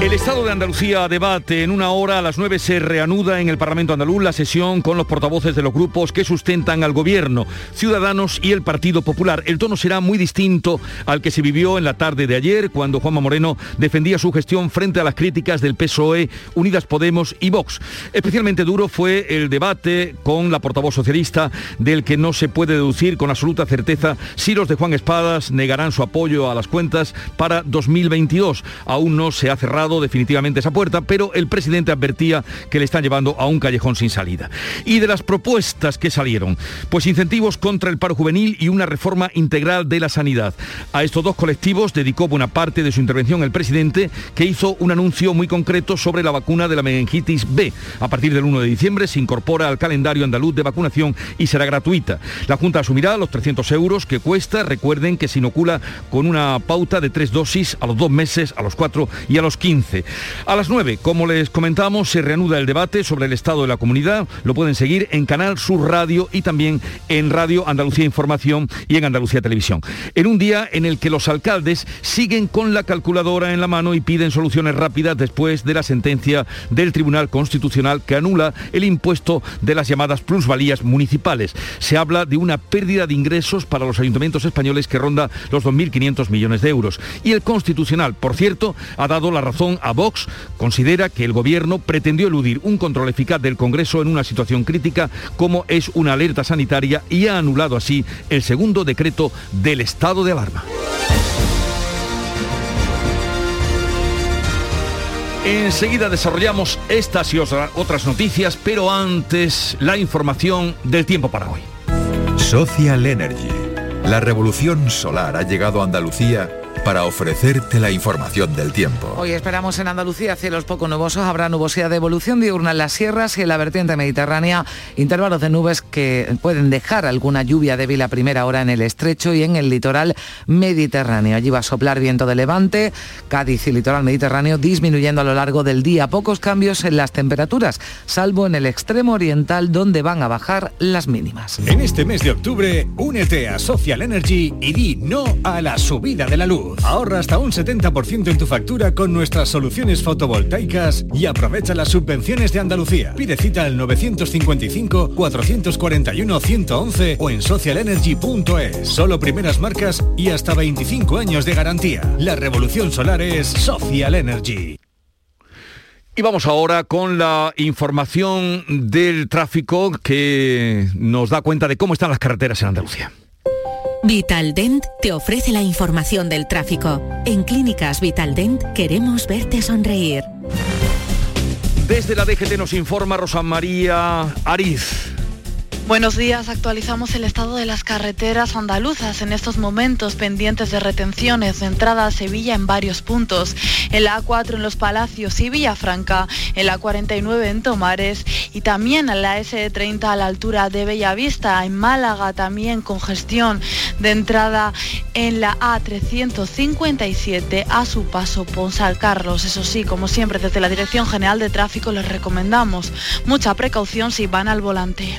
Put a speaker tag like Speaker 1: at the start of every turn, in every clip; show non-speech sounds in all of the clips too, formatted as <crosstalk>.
Speaker 1: El Estado de Andalucía debate en una hora a las 9 se reanuda en el Parlamento andaluz la sesión con los portavoces de los grupos que sustentan al gobierno, Ciudadanos y el Partido Popular. El tono será muy distinto al que se vivió en la tarde de ayer cuando Juanma Moreno defendía su gestión frente a las críticas del PSOE, Unidas Podemos y Vox. Especialmente duro fue el debate con la portavoz socialista del que no se puede deducir con absoluta certeza si los de Juan Espadas negarán su apoyo a las cuentas para 2022. Aún no se ha cerrado definitivamente esa puerta, pero el presidente advertía que le están llevando a un callejón sin salida. Y de las propuestas que salieron, pues incentivos contra el paro juvenil y una reforma integral de la sanidad. A estos dos colectivos dedicó buena parte de su intervención el presidente, que hizo un anuncio muy concreto sobre la vacuna de la meningitis B. A partir del 1 de diciembre se incorpora al calendario andaluz de vacunación y será gratuita. La Junta asumirá los 300 euros que cuesta. Recuerden que se inocula con una pauta de tres dosis a los dos meses, a los cuatro y a los 15 a las 9, como les comentamos, se reanuda el debate sobre el estado de la comunidad. Lo pueden seguir en Canal Sur Radio y también en Radio Andalucía Información y en Andalucía Televisión. En un día en el que los alcaldes siguen con la calculadora en la mano y piden soluciones rápidas después de la sentencia del Tribunal Constitucional que anula el impuesto de las llamadas plusvalías municipales. Se habla de una pérdida de ingresos para los ayuntamientos españoles que ronda los 2.500 millones de euros. Y el Constitucional, por cierto, ha dado la razón a Vox, considera que el gobierno pretendió eludir un control eficaz del Congreso en una situación crítica como es una alerta sanitaria y ha anulado así el segundo decreto del estado de alarma. Enseguida desarrollamos estas y otras noticias, pero antes la información del tiempo para hoy.
Speaker 2: Social Energy. La revolución solar ha llegado a Andalucía para ofrecerte la información del tiempo.
Speaker 3: Hoy esperamos en Andalucía cielos poco nubosos, habrá nubosidad de evolución diurna en las sierras y en la vertiente mediterránea, intervalos de nubes que pueden dejar alguna lluvia débil a primera hora en el estrecho y en el litoral mediterráneo. Allí va a soplar viento de levante, Cádiz y litoral mediterráneo disminuyendo a lo largo del día. Pocos cambios en las temperaturas, salvo en el extremo oriental donde van a bajar las mínimas.
Speaker 4: En este mes de octubre, únete a Social Energy y di no a la subida de la luz. Ahorra hasta un 70% en tu factura con nuestras soluciones fotovoltaicas y aprovecha las subvenciones de Andalucía. Pide cita al 955-441-111 o en socialenergy.es. Solo primeras marcas y hasta 25 años de garantía. La revolución solar es Social Energy.
Speaker 1: Y vamos ahora con la información del tráfico que nos da cuenta de cómo están las carreteras en Andalucía.
Speaker 5: Vitaldent te ofrece la información del tráfico. En Clínicas Vitaldent queremos verte sonreír.
Speaker 1: Desde la DGT nos informa Rosa María Ariz.
Speaker 6: Buenos días, actualizamos el estado de las carreteras andaluzas en estos momentos pendientes de retenciones de entrada a Sevilla en varios puntos, en la A4 en Los Palacios y Villafranca, en la 49 en Tomares y también en la S30 a la altura de Bellavista, en Málaga también congestión de entrada en la A357 a su paso Ponsal Carlos. Eso sí, como siempre desde la Dirección General de Tráfico les recomendamos mucha precaución si van al volante.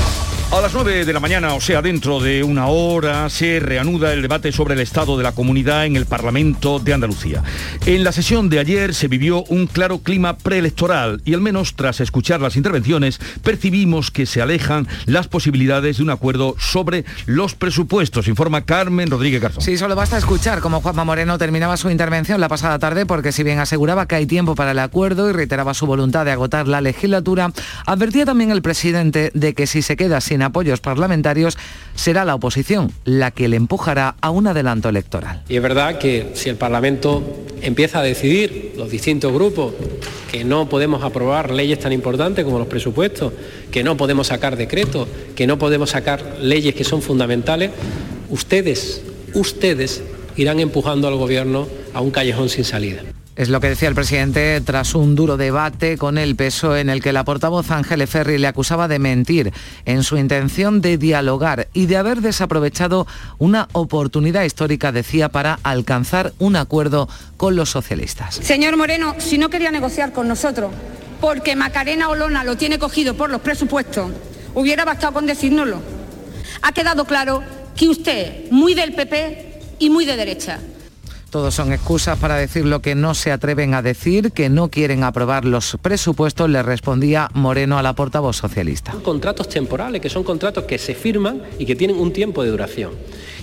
Speaker 1: A las 9 de la mañana, o sea, dentro de una hora, se reanuda el debate sobre el estado de la comunidad en el Parlamento de Andalucía. En la sesión de ayer se vivió un claro clima preelectoral y al menos tras escuchar las intervenciones percibimos que se alejan las posibilidades de un acuerdo sobre los presupuestos, informa Carmen Rodríguez Garzón.
Speaker 3: Sí, solo basta escuchar cómo Juanma Moreno terminaba su intervención la pasada tarde porque si bien aseguraba que hay tiempo para el acuerdo y reiteraba su voluntad de agotar la legislatura, advertía también el presidente de que si se queda sin apoyos parlamentarios, será la oposición la que le empujará a un adelanto electoral.
Speaker 7: Y es verdad que si el Parlamento empieza a decidir, los distintos grupos, que no podemos aprobar leyes tan importantes como los presupuestos, que no podemos sacar decretos, que no podemos sacar leyes que son fundamentales, ustedes, ustedes irán empujando al gobierno a un callejón sin salida.
Speaker 3: Es lo que decía el presidente tras un duro debate con el peso en el que la portavoz Ángeles Ferri le acusaba de mentir en su intención de dialogar y de haber desaprovechado una oportunidad histórica, decía, para alcanzar un acuerdo con los socialistas.
Speaker 8: Señor Moreno, si no quería negociar con nosotros, porque Macarena Olona lo tiene cogido por los presupuestos, hubiera bastado con decírnoslo. Ha quedado claro que usted, muy del PP y muy de derecha,
Speaker 3: todos son excusas para decir lo que no se atreven a decir, que no quieren aprobar los presupuestos, le respondía Moreno a la portavoz socialista.
Speaker 7: Contratos temporales, que son contratos que se firman y que tienen un tiempo de duración.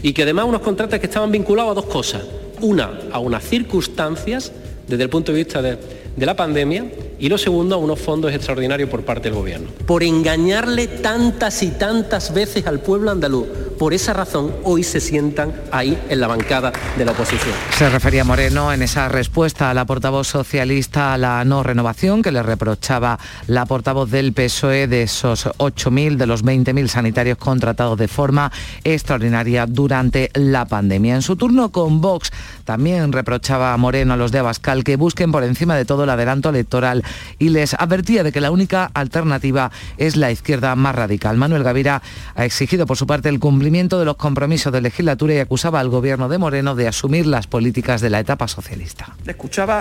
Speaker 7: Y que además unos contratos que estaban vinculados a dos cosas. Una, a unas circunstancias desde el punto de vista de la pandemia y lo segundo, a unos fondos extraordinarios por parte del Gobierno. Por engañarle tantas y tantas veces al pueblo andaluz. Por esa razón, hoy se sientan ahí en la bancada de la oposición.
Speaker 3: Se refería Moreno en esa respuesta a la portavoz socialista a la no renovación que le reprochaba la portavoz del PSOE de esos 8.000 de los 20.000 sanitarios contratados de forma extraordinaria durante la pandemia. En su turno con Vox también reprochaba a Moreno a los de Abascal que busquen por encima de todo el adelanto electoral y les advertía de que la única alternativa es la izquierda más radical. Manuel Gavira ha exigido por su parte el cumplimiento de los compromisos de legislatura y acusaba al gobierno de Moreno de asumir las políticas de la etapa socialista.
Speaker 9: Escuchaba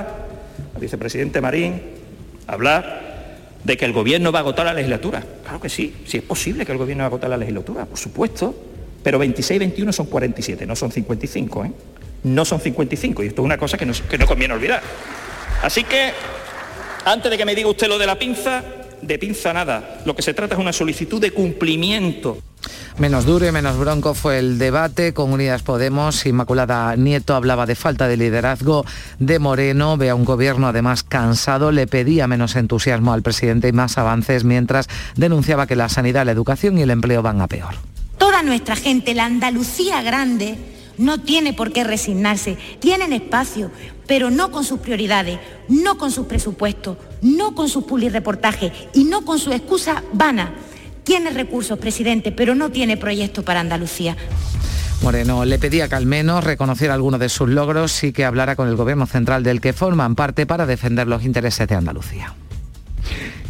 Speaker 9: al vicepresidente Marín hablar de que el gobierno va a agotar la legislatura. Claro que sí, sí es posible que el gobierno va a agotar la legislatura, por supuesto, pero 26 21 son 47, no son 55, ¿eh? No son 55 y esto es una cosa que no, que no conviene olvidar. Así que antes de que me diga usted lo de la pinza, de pinza nada. Lo que se trata es una solicitud de cumplimiento.
Speaker 3: Menos duro y menos bronco fue el debate con Unidas Podemos. Inmaculada Nieto hablaba de falta de liderazgo de Moreno. Ve a un gobierno además cansado. Le pedía menos entusiasmo al presidente y más avances mientras denunciaba que la sanidad, la educación y el empleo van a peor.
Speaker 5: Toda nuestra gente, la Andalucía grande, no tiene por qué resignarse. Tienen espacio, pero no con sus prioridades, no con sus presupuestos, no con sus publireportajes y no con su excusa vana. Tiene recursos, presidente, pero no tiene proyecto para Andalucía.
Speaker 3: Moreno le pedía que al menos reconociera algunos de sus logros y que hablara con el Gobierno central del que forman parte para defender los intereses de Andalucía.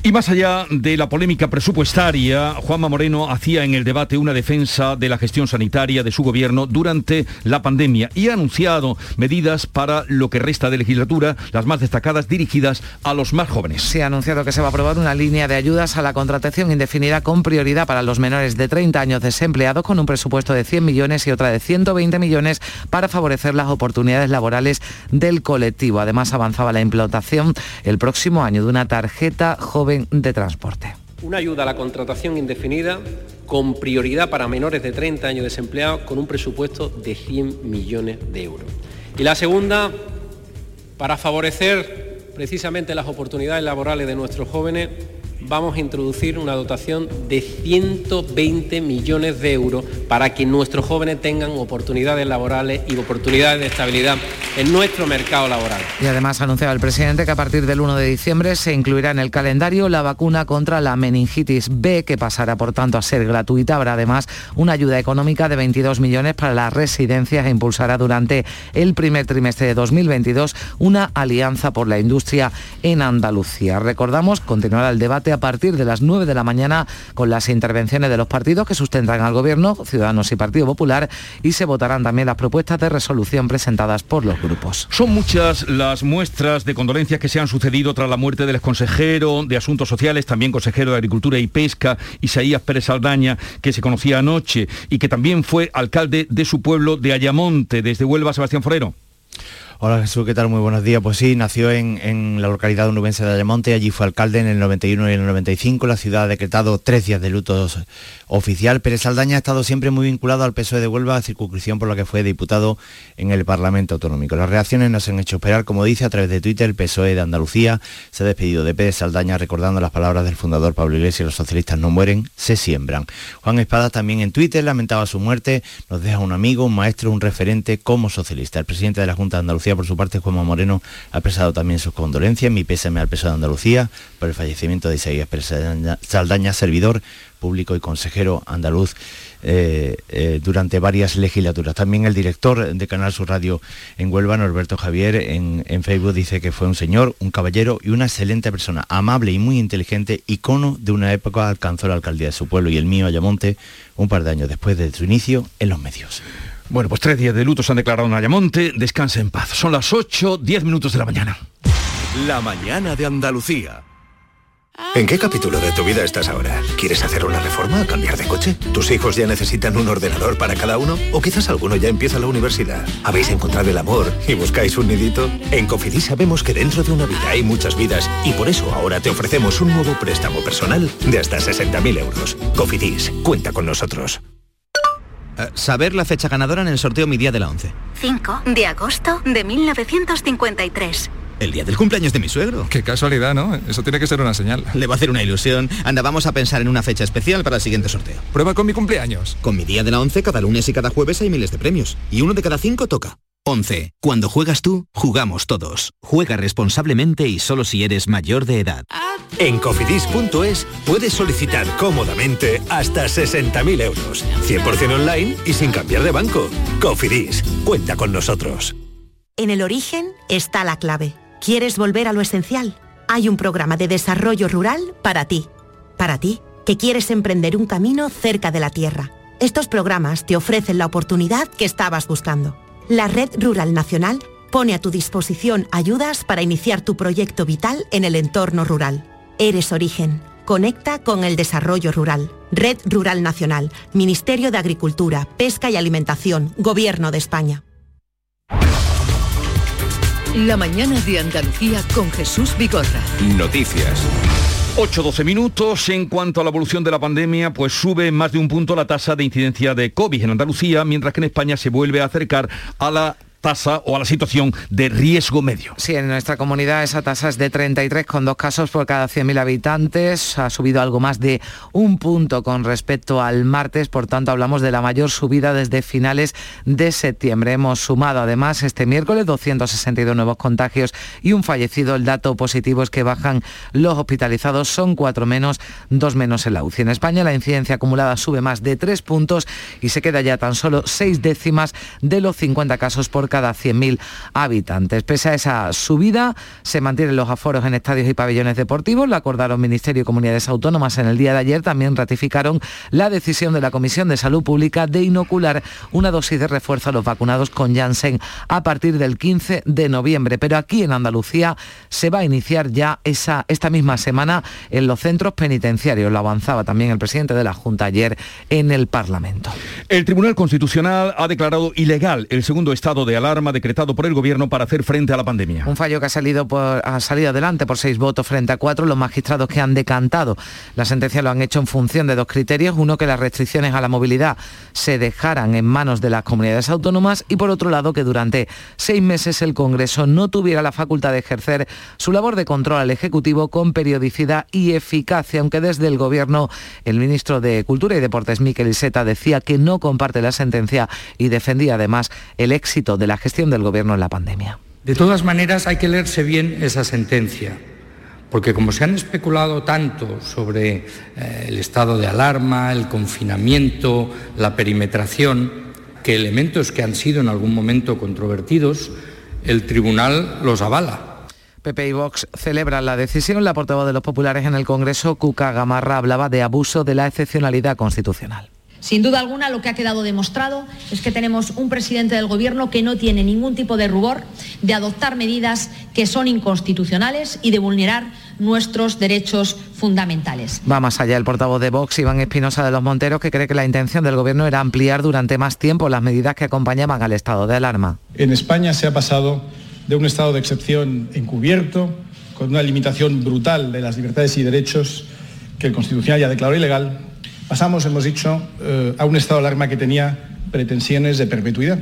Speaker 1: Y más allá de la polémica presupuestaria, Juanma Moreno hacía en el debate una defensa de la gestión sanitaria de su gobierno durante la pandemia y ha anunciado medidas para lo que resta de legislatura, las más destacadas dirigidas a los más jóvenes.
Speaker 3: Se ha anunciado que se va a aprobar una línea de ayudas a la contratación indefinida con prioridad para los menores de 30 años desempleados con un presupuesto de 100 millones y otra de 120 millones para favorecer las oportunidades laborales del colectivo. Además avanzaba la implantación el próximo año de una tarjeta joven de transporte.
Speaker 7: Una ayuda a la contratación indefinida con prioridad para menores de 30 años desempleados con un presupuesto de 100 millones de euros. Y la segunda, para favorecer precisamente las oportunidades laborales de nuestros jóvenes, vamos a introducir una dotación de 120 millones de euros para que nuestros jóvenes tengan oportunidades laborales y oportunidades de estabilidad en nuestro mercado laboral.
Speaker 3: Y además ha anunciado el presidente que a partir del 1 de diciembre se incluirá en el calendario la vacuna contra la meningitis B, que pasará por tanto a ser gratuita. Habrá además una ayuda económica de 22 millones para las residencias e impulsará durante el primer trimestre de 2022 una alianza por la industria en Andalucía. Recordamos, continuará el debate partir de las 9 de la mañana con las intervenciones de los partidos que sustentan al Gobierno, Ciudadanos y Partido Popular, y se votarán también las propuestas de resolución presentadas por los grupos.
Speaker 1: Son muchas las muestras de condolencias que se han sucedido tras la muerte del exconsejero de Asuntos Sociales, también consejero de Agricultura y Pesca, Isaías Pérez Saldaña, que se conocía anoche y que también fue alcalde de su pueblo de Ayamonte, desde Huelva, Sebastián Forero.
Speaker 10: Hola Jesús, ¿qué tal? Muy buenos días. Pues sí, nació en, la localidad onubense de Ayamonte, allí fue alcalde en el 91 y el 95. La ciudad ha decretado tres días de luto oficial. Pérez Saldaña ha estado siempre muy vinculado al PSOE de Huelva, circunscripción por la que fue diputado en el Parlamento Autonómico. Las reacciones nos han hecho esperar, como dice a través de Twitter, el PSOE de Andalucía se ha despedido de Pérez Saldaña recordando las palabras del fundador Pablo Iglesias, los socialistas no mueren, se siembran. Juan Espada también en Twitter lamentaba su muerte, nos deja un amigo, un maestro, un referente como socialista. El presidente de la Junta de Andalucía por su parte, Juanma Moreno ha expresado también sus condolencias, mi pésame al peso de Andalucía por el fallecimiento de Isaías Saldaña, servidor público y consejero andaluz eh, eh, durante varias legislaturas. También el director de Canal Sur Radio en Huelva, Norberto Javier, en, en, Facebook dice que fue un señor, un caballero y una excelente persona, amable y muy inteligente, icono de una época alcanzó la alcaldía de su pueblo y el mío, Ayamonte, un par de años después de su inicio en los medios.
Speaker 1: Bueno, pues tres días de luto se han declarado en Ayamonte. Descanse en paz. Son las 8, 10 minutos de la mañana.
Speaker 11: La mañana de Andalucía.
Speaker 2: ¿En qué capítulo de tu vida estás ahora? ¿Quieres hacer una reforma o cambiar de coche? ¿Tus hijos ya necesitan un ordenador para cada uno? ¿O quizás alguno ya empieza la universidad? ¿Habéis encontrado el amor y buscáis un nidito? En Cofidis sabemos que dentro de una vida hay muchas vidas y por eso ahora te ofrecemos un nuevo préstamo personal de hasta 60.000 euros. Cofidis, cuenta con nosotros.
Speaker 12: Eh, saber la fecha ganadora en el sorteo Mi Día de la 11.
Speaker 13: 5 de agosto de 1953.
Speaker 12: El día del cumpleaños de mi suegro.
Speaker 14: Qué casualidad, ¿no? Eso tiene que ser una señal.
Speaker 12: Le va a hacer una ilusión. Anda, vamos a pensar en una fecha especial para el siguiente sorteo.
Speaker 14: Prueba con mi cumpleaños.
Speaker 12: Con mi día de la 11, cada lunes y cada jueves hay miles de premios. Y uno de cada cinco toca. 11. Cuando juegas tú, jugamos todos. Juega responsablemente y solo si eres mayor de edad.
Speaker 2: En cofidis.es puedes solicitar cómodamente hasta 60.000 euros. 100% online y sin cambiar de banco. Cofidis, cuenta con nosotros.
Speaker 5: En el origen está la clave. ¿Quieres volver a lo esencial? Hay un programa de desarrollo rural para ti. Para ti, que quieres emprender un camino cerca de la tierra. Estos programas te ofrecen la oportunidad que estabas buscando la Red Rural Nacional pone a tu disposición ayudas para iniciar tu proyecto vital en el entorno rural. Eres origen. Conecta con el desarrollo rural. Red Rural Nacional, Ministerio de Agricultura, Pesca y Alimentación, Gobierno de España.
Speaker 15: La mañana de Andalucía con Jesús Bigorra.
Speaker 11: Noticias.
Speaker 1: 8-12 minutos. En cuanto a la evolución de la pandemia, pues sube más de un punto la tasa de incidencia de COVID en Andalucía, mientras que en España se vuelve a acercar a la tasa o a la situación de riesgo medio.
Speaker 3: Sí, en nuestra comunidad esa tasa es de 33 con dos casos por cada 100.000 habitantes. Ha subido algo más de un punto con respecto al martes, por tanto hablamos de la mayor subida desde finales de septiembre. Hemos sumado además este miércoles 262 nuevos contagios y un fallecido. El dato positivo es que bajan los hospitalizados, son cuatro menos, dos menos en la UCI. En España la incidencia acumulada sube más de tres puntos y se queda ya tan solo seis décimas de los 50 casos por cada 100.000 habitantes. Pese a esa subida, se mantienen los aforos en estadios y pabellones deportivos. Lo acordaron Ministerio y Comunidades Autónomas en el día de ayer. También ratificaron la decisión de la Comisión de Salud Pública de inocular una dosis de refuerzo a los vacunados con Janssen a partir del 15 de noviembre. Pero aquí en Andalucía se va a iniciar ya esa, esta misma semana en los centros penitenciarios. Lo avanzaba también el presidente de la Junta ayer en el Parlamento.
Speaker 1: El Tribunal Constitucional ha declarado ilegal el segundo estado de alarma decretado por el gobierno para hacer frente a la pandemia.
Speaker 3: Un fallo que ha salido, por, ha salido adelante por seis votos frente a cuatro. Los magistrados que han decantado la sentencia lo han hecho en función de dos criterios. Uno, que las restricciones a la movilidad se dejaran en manos de las comunidades autónomas y por otro lado, que durante seis meses el Congreso no tuviera la facultad de ejercer su labor de control al Ejecutivo con periodicidad y eficacia, aunque desde el Gobierno el ministro de Cultura y Deportes, Miquel Iseta, decía que no comparte la sentencia y defendía además el éxito de la gestión del Gobierno en la pandemia.
Speaker 16: De todas maneras, hay que leerse bien esa sentencia, porque como se han especulado tanto sobre eh, el estado de alarma, el confinamiento, la perimetración, que elementos que han sido en algún momento controvertidos, el tribunal los avala.
Speaker 3: PP y Vox celebran la decisión. La portavoz de los populares en el Congreso, Cuca Gamarra, hablaba de abuso de la excepcionalidad constitucional.
Speaker 17: Sin duda alguna, lo que ha quedado demostrado es que tenemos un presidente del Gobierno que no tiene ningún tipo de rubor de adoptar medidas que son inconstitucionales y de vulnerar nuestros derechos fundamentales.
Speaker 3: Va más allá el portavoz de Vox, Iván Espinosa de los Monteros, que cree que la intención del Gobierno era ampliar durante más tiempo las medidas que acompañaban al estado de alarma.
Speaker 18: En España se ha pasado de un estado de excepción encubierto, con una limitación brutal de las libertades y derechos que el Constitucional ya declaró ilegal, pasamos, hemos dicho, eh, a un estado de alarma que tenía pretensiones de perpetuidad.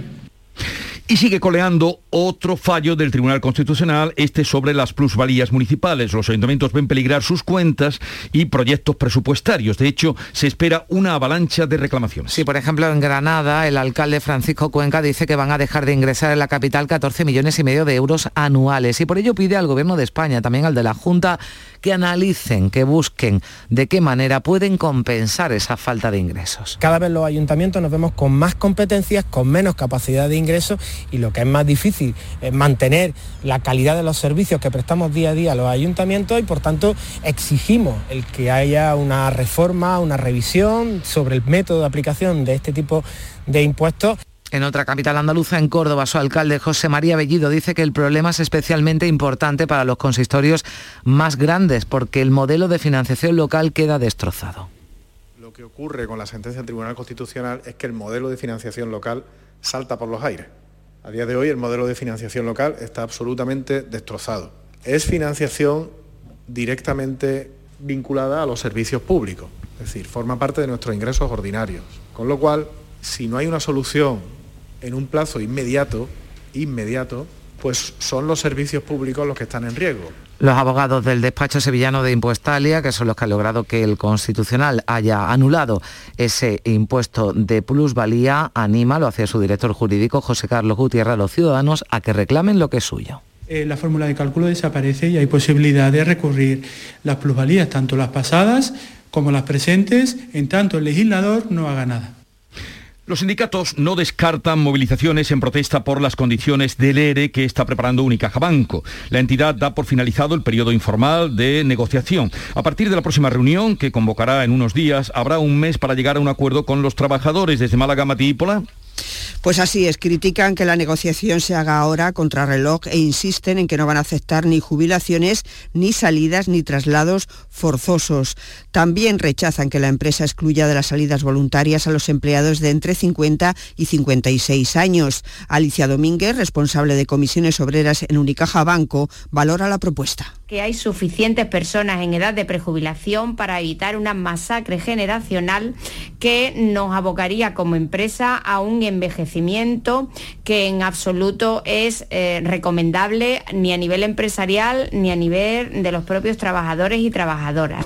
Speaker 1: Y sigue coleando otro fallo del Tribunal Constitucional, este sobre las plusvalías municipales. Los ayuntamientos ven peligrar sus cuentas y proyectos presupuestarios. De hecho, se espera una avalancha de reclamaciones.
Speaker 3: Sí, por ejemplo, en Granada, el alcalde Francisco Cuenca dice que van a dejar de ingresar en la capital 14 millones y medio de euros anuales. Y por ello pide al Gobierno de España, también al de la Junta, que analicen, que busquen de qué manera pueden compensar esa falta de ingresos.
Speaker 19: Cada vez los ayuntamientos nos vemos con más competencias, con menos capacidad de ingresos y lo que es más difícil es mantener la calidad de los servicios que prestamos día a día a los ayuntamientos y por tanto exigimos el que haya una reforma, una revisión sobre el método de aplicación de este tipo de impuestos.
Speaker 3: En otra capital andaluza, en Córdoba, su alcalde José María Bellido dice que el problema es especialmente importante para los consistorios más grandes porque el modelo de financiación local queda destrozado.
Speaker 20: Lo que ocurre con la sentencia del Tribunal Constitucional es que el modelo de financiación local salta por los aires. A día de hoy el modelo de financiación local está absolutamente destrozado. Es financiación directamente vinculada a los servicios públicos, es decir, forma parte de nuestros ingresos ordinarios. Con lo cual, si no hay una solución en un plazo inmediato, inmediato, pues son los servicios públicos los que están en riesgo.
Speaker 3: Los abogados del despacho sevillano de Impuestalia, que son los que han logrado que el Constitucional haya anulado ese impuesto de plusvalía, anima, lo hacía su director jurídico José Carlos Gutiérrez, a los ciudadanos a que reclamen lo que es suyo.
Speaker 21: Eh, la fórmula de cálculo desaparece y hay posibilidad de recurrir las plusvalías, tanto las pasadas como las presentes, en tanto el legislador no haga nada.
Speaker 1: Los sindicatos no descartan movilizaciones en protesta por las condiciones del ERE que está preparando Unicaja Banco. La entidad da por finalizado el periodo informal de negociación. A partir de la próxima reunión, que convocará en unos días, habrá un mes para llegar a un acuerdo con los trabajadores. Desde Málaga, Matípola.
Speaker 22: Pues así es, critican que la negociación se haga ahora contra reloj e insisten en que no van a aceptar ni jubilaciones, ni salidas, ni traslados forzosos. También rechazan que la empresa excluya de las salidas voluntarias a los empleados de entre 50 y 56 años. Alicia Domínguez, responsable de comisiones obreras en Unicaja Banco, valora la propuesta.
Speaker 23: Que hay suficientes personas en edad de prejubilación para evitar una masacre generacional que nos abocaría como empresa a un envejecimiento que en absoluto es eh, recomendable ni a nivel empresarial ni a nivel de los propios trabajadores y trabajadoras.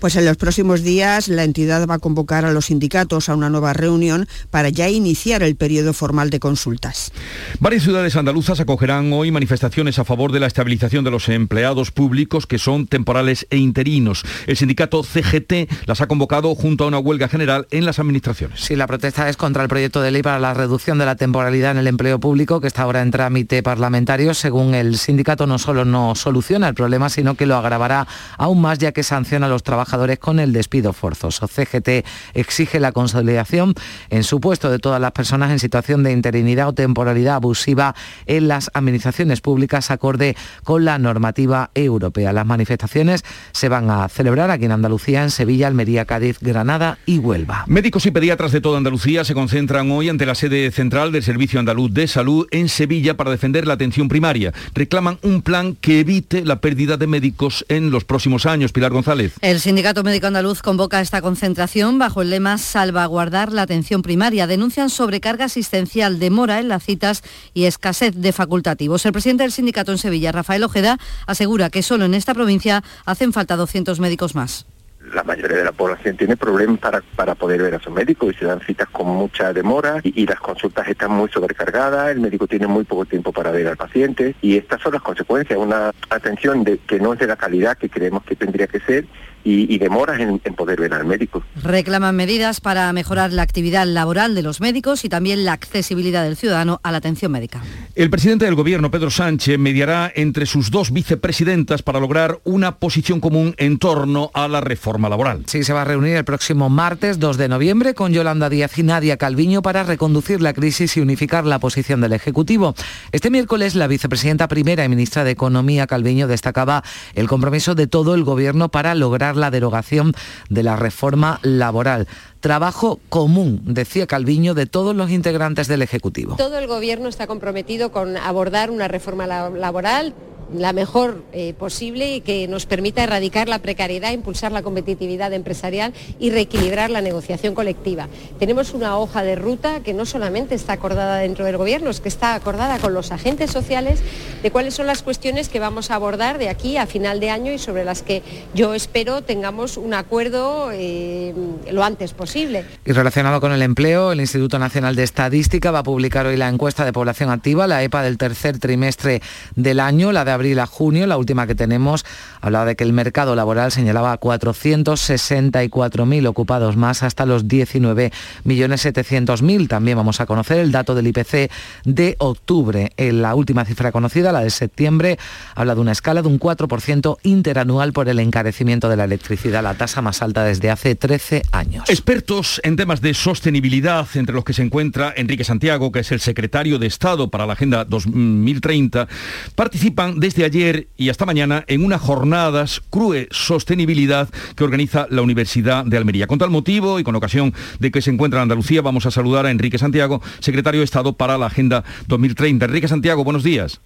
Speaker 22: Pues en los próximos días la entidad va a convocar a los sindicatos a una nueva reunión para ya iniciar el periodo formal de consultas.
Speaker 1: Varias ciudades andaluzas acogerán hoy manifestaciones a favor de la estabilización de los empleados públicos que son temporales e interinos. El sindicato CGT las ha convocado junto a una huelga general en las administraciones.
Speaker 3: Sí, la protesta es contra el proyecto de ley para la reducción de la temporalidad en el empleo público que está ahora en trámite parlamentario. Según el sindicato no solo no soluciona el problema, sino que lo agravará aún más ya que sanciona a los trabajadores con el despido forzoso. CGT exige la consolidación en su puesto de todas las personas en situación de interinidad o temporalidad abusiva en las administraciones públicas acorde con la normativa europea. Las manifestaciones se van a celebrar aquí en Andalucía, en Sevilla, Almería, Cádiz, Granada y Huelva.
Speaker 1: Médicos y pediatras de toda Andalucía se concentran hoy ante la sede central del Servicio Andaluz de Salud en Sevilla para defender la atención primaria. Reclaman un plan que evite la pérdida de médicos en los próximos años. Pilar González.
Speaker 24: El Sindicato Médico Andaluz convoca esta concentración bajo el lema Salvaguardar la atención primaria. Denuncian sobrecarga asistencial, demora en las citas y escasez de facultativos. El presidente del sindicato en Sevilla, Rafael Ojeda, asegura que solo en esta provincia hacen falta 200 médicos más
Speaker 25: la mayoría de la población tiene problemas para, para poder ver a su médico y se dan citas con mucha demora y, las consultas están muy sobrecargadas, el médico tiene muy poco tiempo para ver al paciente y estas son las consecuencias, una atención que no es de la calidad que creemos que tendría que ser y, demoras en, en, poder ver al médico.
Speaker 24: Reclaman medidas para mejorar la actividad laboral de los médicos y también la accesibilidad del ciudadano a la atención médica.
Speaker 1: El presidente del Gobierno, Pedro Sánchez, mediará entre sus dos vicepresidentas para lograr una posición común en torno a la reforma reforma laboral.
Speaker 3: Sí, se va a reunir el próximo martes 2 de noviembre con Yolanda Díaz y Nadia Calviño para reconducir la crisis y unificar la posición del Ejecutivo. Este miércoles la vicepresidenta primera y ministra de Economía Calviño destacaba el compromiso de todo el Gobierno para lograr la derogación de la reforma laboral trabajo común, decía Calviño, de todos los integrantes del Ejecutivo.
Speaker 26: Todo el Gobierno está comprometido con abordar una reforma laboral la mejor eh, posible y que nos permita erradicar la precariedad, impulsar la competitividad empresarial y reequilibrar la negociación colectiva. Tenemos una hoja de ruta que no solamente está acordada dentro del Gobierno, es que está acordada con los agentes sociales de cuáles son las cuestiones que vamos a abordar de aquí a final de año y sobre las que yo espero tengamos un acuerdo eh, lo antes posible.
Speaker 3: Y relacionado con el empleo, el Instituto Nacional de Estadística va a publicar hoy la encuesta de población activa, la EPA del tercer trimestre del año, la de abril a junio, la última que tenemos, hablaba de que el mercado laboral señalaba 464.000 ocupados más hasta los 19.700.000. También vamos a conocer el dato del IPC de octubre. En la última cifra conocida, la de septiembre, habla de una escala de un 4% interanual por el encarecimiento de la electricidad, la tasa más alta desde hace 13 años.
Speaker 1: Expertos en temas de sostenibilidad, entre los que se encuentra Enrique Santiago, que es el secretario de Estado para la Agenda 2030, participan desde ayer y hasta mañana en unas jornadas CRUE Sostenibilidad que organiza la Universidad de Almería. Con tal motivo y con ocasión de que se encuentra en Andalucía, vamos a saludar a Enrique Santiago, secretario de Estado para la Agenda 2030. Enrique Santiago, buenos días.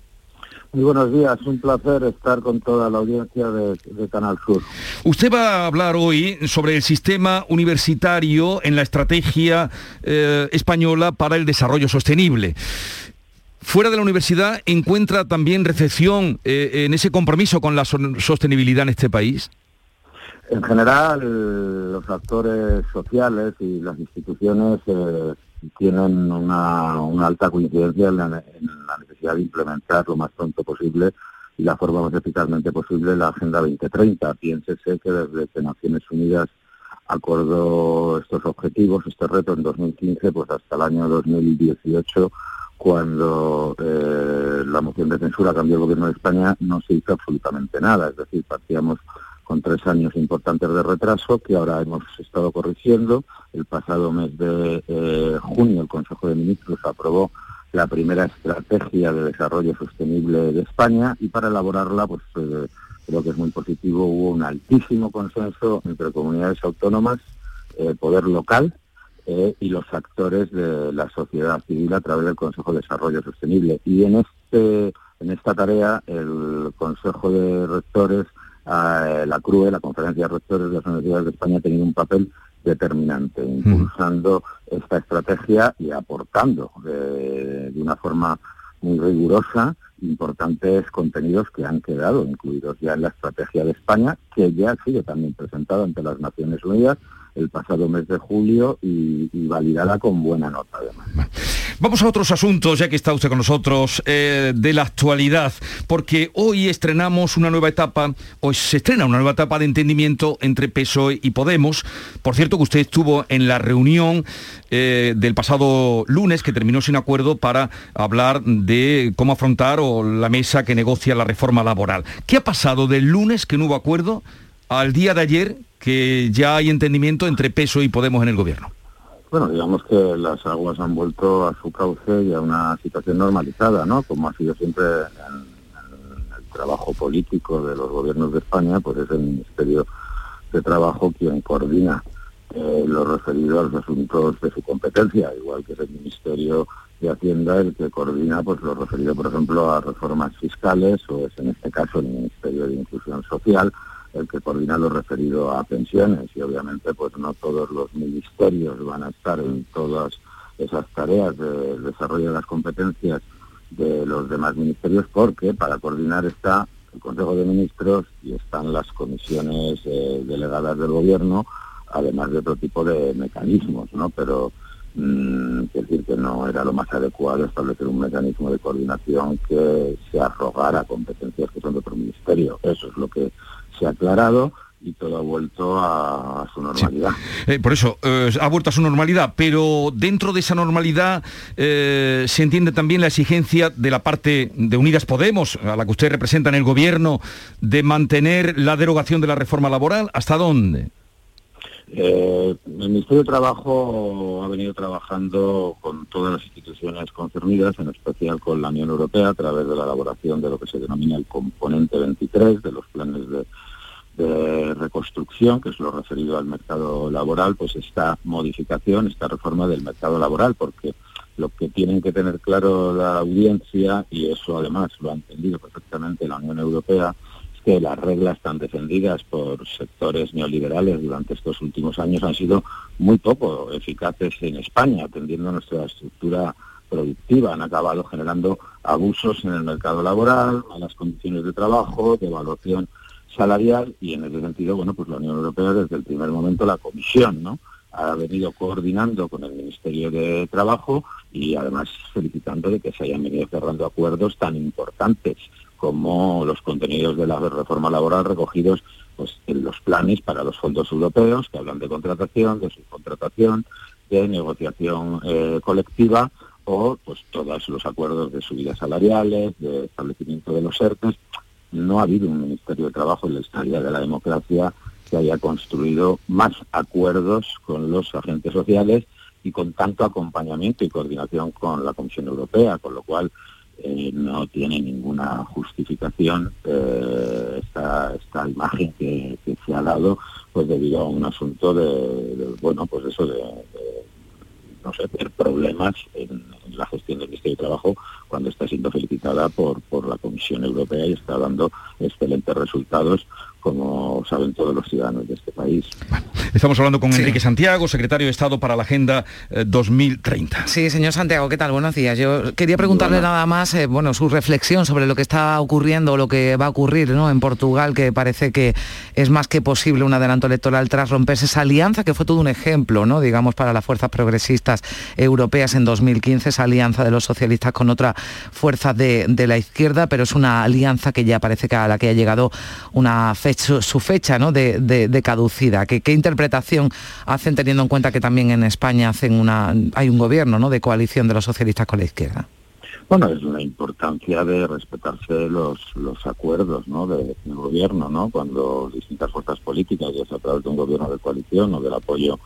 Speaker 27: Muy buenos días, un placer estar con toda la audiencia de, Canal Sur.
Speaker 1: Usted va a hablar hoy sobre el sistema universitario en la estrategia eh, española para el desarrollo sostenible fuera de la universidad encuentra también recepción eh, en ese compromiso con la sostenibilidad en este país?
Speaker 27: En general, los actores sociales y las instituciones eh, tienen una, alta coincidencia en la, necesidad de implementar lo más pronto posible y la forma más eficazmente posible la Agenda 2030. Piénsese que desde que Naciones Unidas acordó estos objetivos, este reto en 2015, pues hasta el año 2018 cuando eh, la moción de censura cambió el gobierno de España no se hizo absolutamente nada, es decir, partíamos con tres años importantes de retraso que ahora hemos estado corrigiendo. El pasado mes de eh, junio el Consejo de Ministros aprobó la primera estrategia de desarrollo sostenible de España y para elaborarla, pues eh, creo que es muy positivo, hubo un altísimo consenso entre comunidades autónomas, poder local eh, y los actores de la sociedad civil a través del Consejo de Desarrollo Sostenible. Y en, este, en esta tarea el Consejo de Rectores, eh, la CRUE, la Conferencia de Rectores de las Universidades de España, ha tenido un papel determinante, impulsando esta estrategia y aportando de, de una forma muy rigurosa importantes contenidos que han quedado incluidos ya en la estrategia de España, que ya ha sido también presentada ante las Naciones Unidas el pasado mes de julio y, validada con buena nota además.
Speaker 1: Vamos a otros asuntos, ya que está usted con nosotros, eh, de la actualidad, porque hoy estrenamos una nueva etapa, hoy se estrena una nueva etapa de entendimiento entre PSOE y Podemos. Por cierto que usted estuvo en la reunión eh, del pasado lunes, que terminó sin acuerdo, para hablar de cómo afrontar o la mesa que negocia la reforma laboral. ¿Qué ha pasado del lunes que no hubo acuerdo al día de ayer que ya hay entendimiento entre peso y Podemos en el gobierno?
Speaker 27: Bueno, digamos que las aguas han vuelto a su cauce y a una situación normalizada, ¿no? Como ha sido siempre en, el trabajo político de los gobiernos de España, pues es el Ministerio de Trabajo quien coordina eh, lo referido a los asuntos de su competencia, igual que es el Ministerio de Hacienda el que coordina pues lo referido, por ejemplo, a reformas fiscales o es en este caso el Ministerio de Inclusión Social el que coordina lo referido a pensiones y obviamente pues no todos los ministerios van a estar en todas esas tareas de desarrollo de las competencias de los demás ministerios porque para coordinar está el Consejo de Ministros y están las comisiones eh, delegadas del Gobierno, además de otro tipo de mecanismos, ¿no? Pero mm, decir que no era lo más adecuado establecer un mecanismo de coordinación que se arrogara competencias que son de otro ministerio. Eso es lo que se ha aclarado y todo ha vuelto a, su normalidad.
Speaker 1: Eh, por eso, eh, ha vuelto a su normalidad, pero dentro de esa normalidad eh, se entiende también la exigencia de la parte de Unidas Podemos, a la que usted representa en el gobierno, de mantener la derogación de la reforma laboral. ¿Hasta dónde?
Speaker 27: Eh, el Ministerio de Trabajo ha venido trabajando con todas las instituciones concernidas, en especial con la Unión Europea, a través de la elaboración de lo que se denomina el componente 23 de los planes de, reconstrucción, que es lo referido al mercado laboral, pues esta modificación, esta reforma del mercado laboral, porque lo que tienen que tener claro la audiencia, y eso además lo ha entendido perfectamente la Unión Europea, que las reglas tan defendidas por sectores neoliberales durante estos últimos años han sido muy poco eficaces en España, atendiendo a nuestra estructura productiva. Han acabado generando abusos en el mercado laboral, malas condiciones de trabajo, devaluación salarial y en ese sentido, bueno, pues la Unión Europea desde el primer momento, la Comisión, ¿no? ha venido coordinando con el Ministerio de Trabajo y además felicitando de que se hayan venido cerrando acuerdos tan importantes como los contenidos de la reforma laboral recogidos pues, en los planes para los fondos europeos que hablan de contratación, de subcontratación, de negociación eh, colectiva o pues todos los acuerdos de subidas salariales, de establecimiento de los ERTES. No ha habido un Ministerio de Trabajo en la historia de la democracia que haya construido más acuerdos con los agentes sociales y con tanto acompañamiento y coordinación con la Comisión Europea, con lo cual eh, no tiene ninguna justificación eh, esta, imagen que, se ha dado pues debido a un asunto de, bueno pues eso de, no sé ver problemas en, la gestión del Ministerio de Trabajo cuando está siendo felicitada por por la Comisión Europea y está dando excelentes resultados como saben todos los ciudadanos de este país.
Speaker 1: estamos hablando con Enrique Santiago, secretario de Estado para la Agenda 2030. Eh,
Speaker 3: sí, señor Santiago, ¿qué tal? Buenos días. Yo quería preguntarle nada más, eh, bueno, su reflexión sobre lo que está ocurriendo, lo que va a ocurrir ¿no? en Portugal, que parece que es más que posible un adelanto electoral tras romperse esa alianza, que fue todo un ejemplo, ¿no? digamos, para las fuerzas progresistas europeas en 2015, esa alianza de los socialistas con otras fuerzas de, de la izquierda, pero es una alianza que ya parece que a la que ha llegado una fe su, fecha ¿no? de, caducidad. ¿Qué, ¿Qué, interpretación hacen teniendo en cuenta que también en España hacen una, hay un gobierno ¿no? de coalición de los socialistas con la izquierda?
Speaker 27: Bueno, es la importancia de respetarse los, los acuerdos ¿no? del gobierno, ¿no? cuando distintas fuerzas políticas, ya sea a través de un gobierno de coalición o del apoyo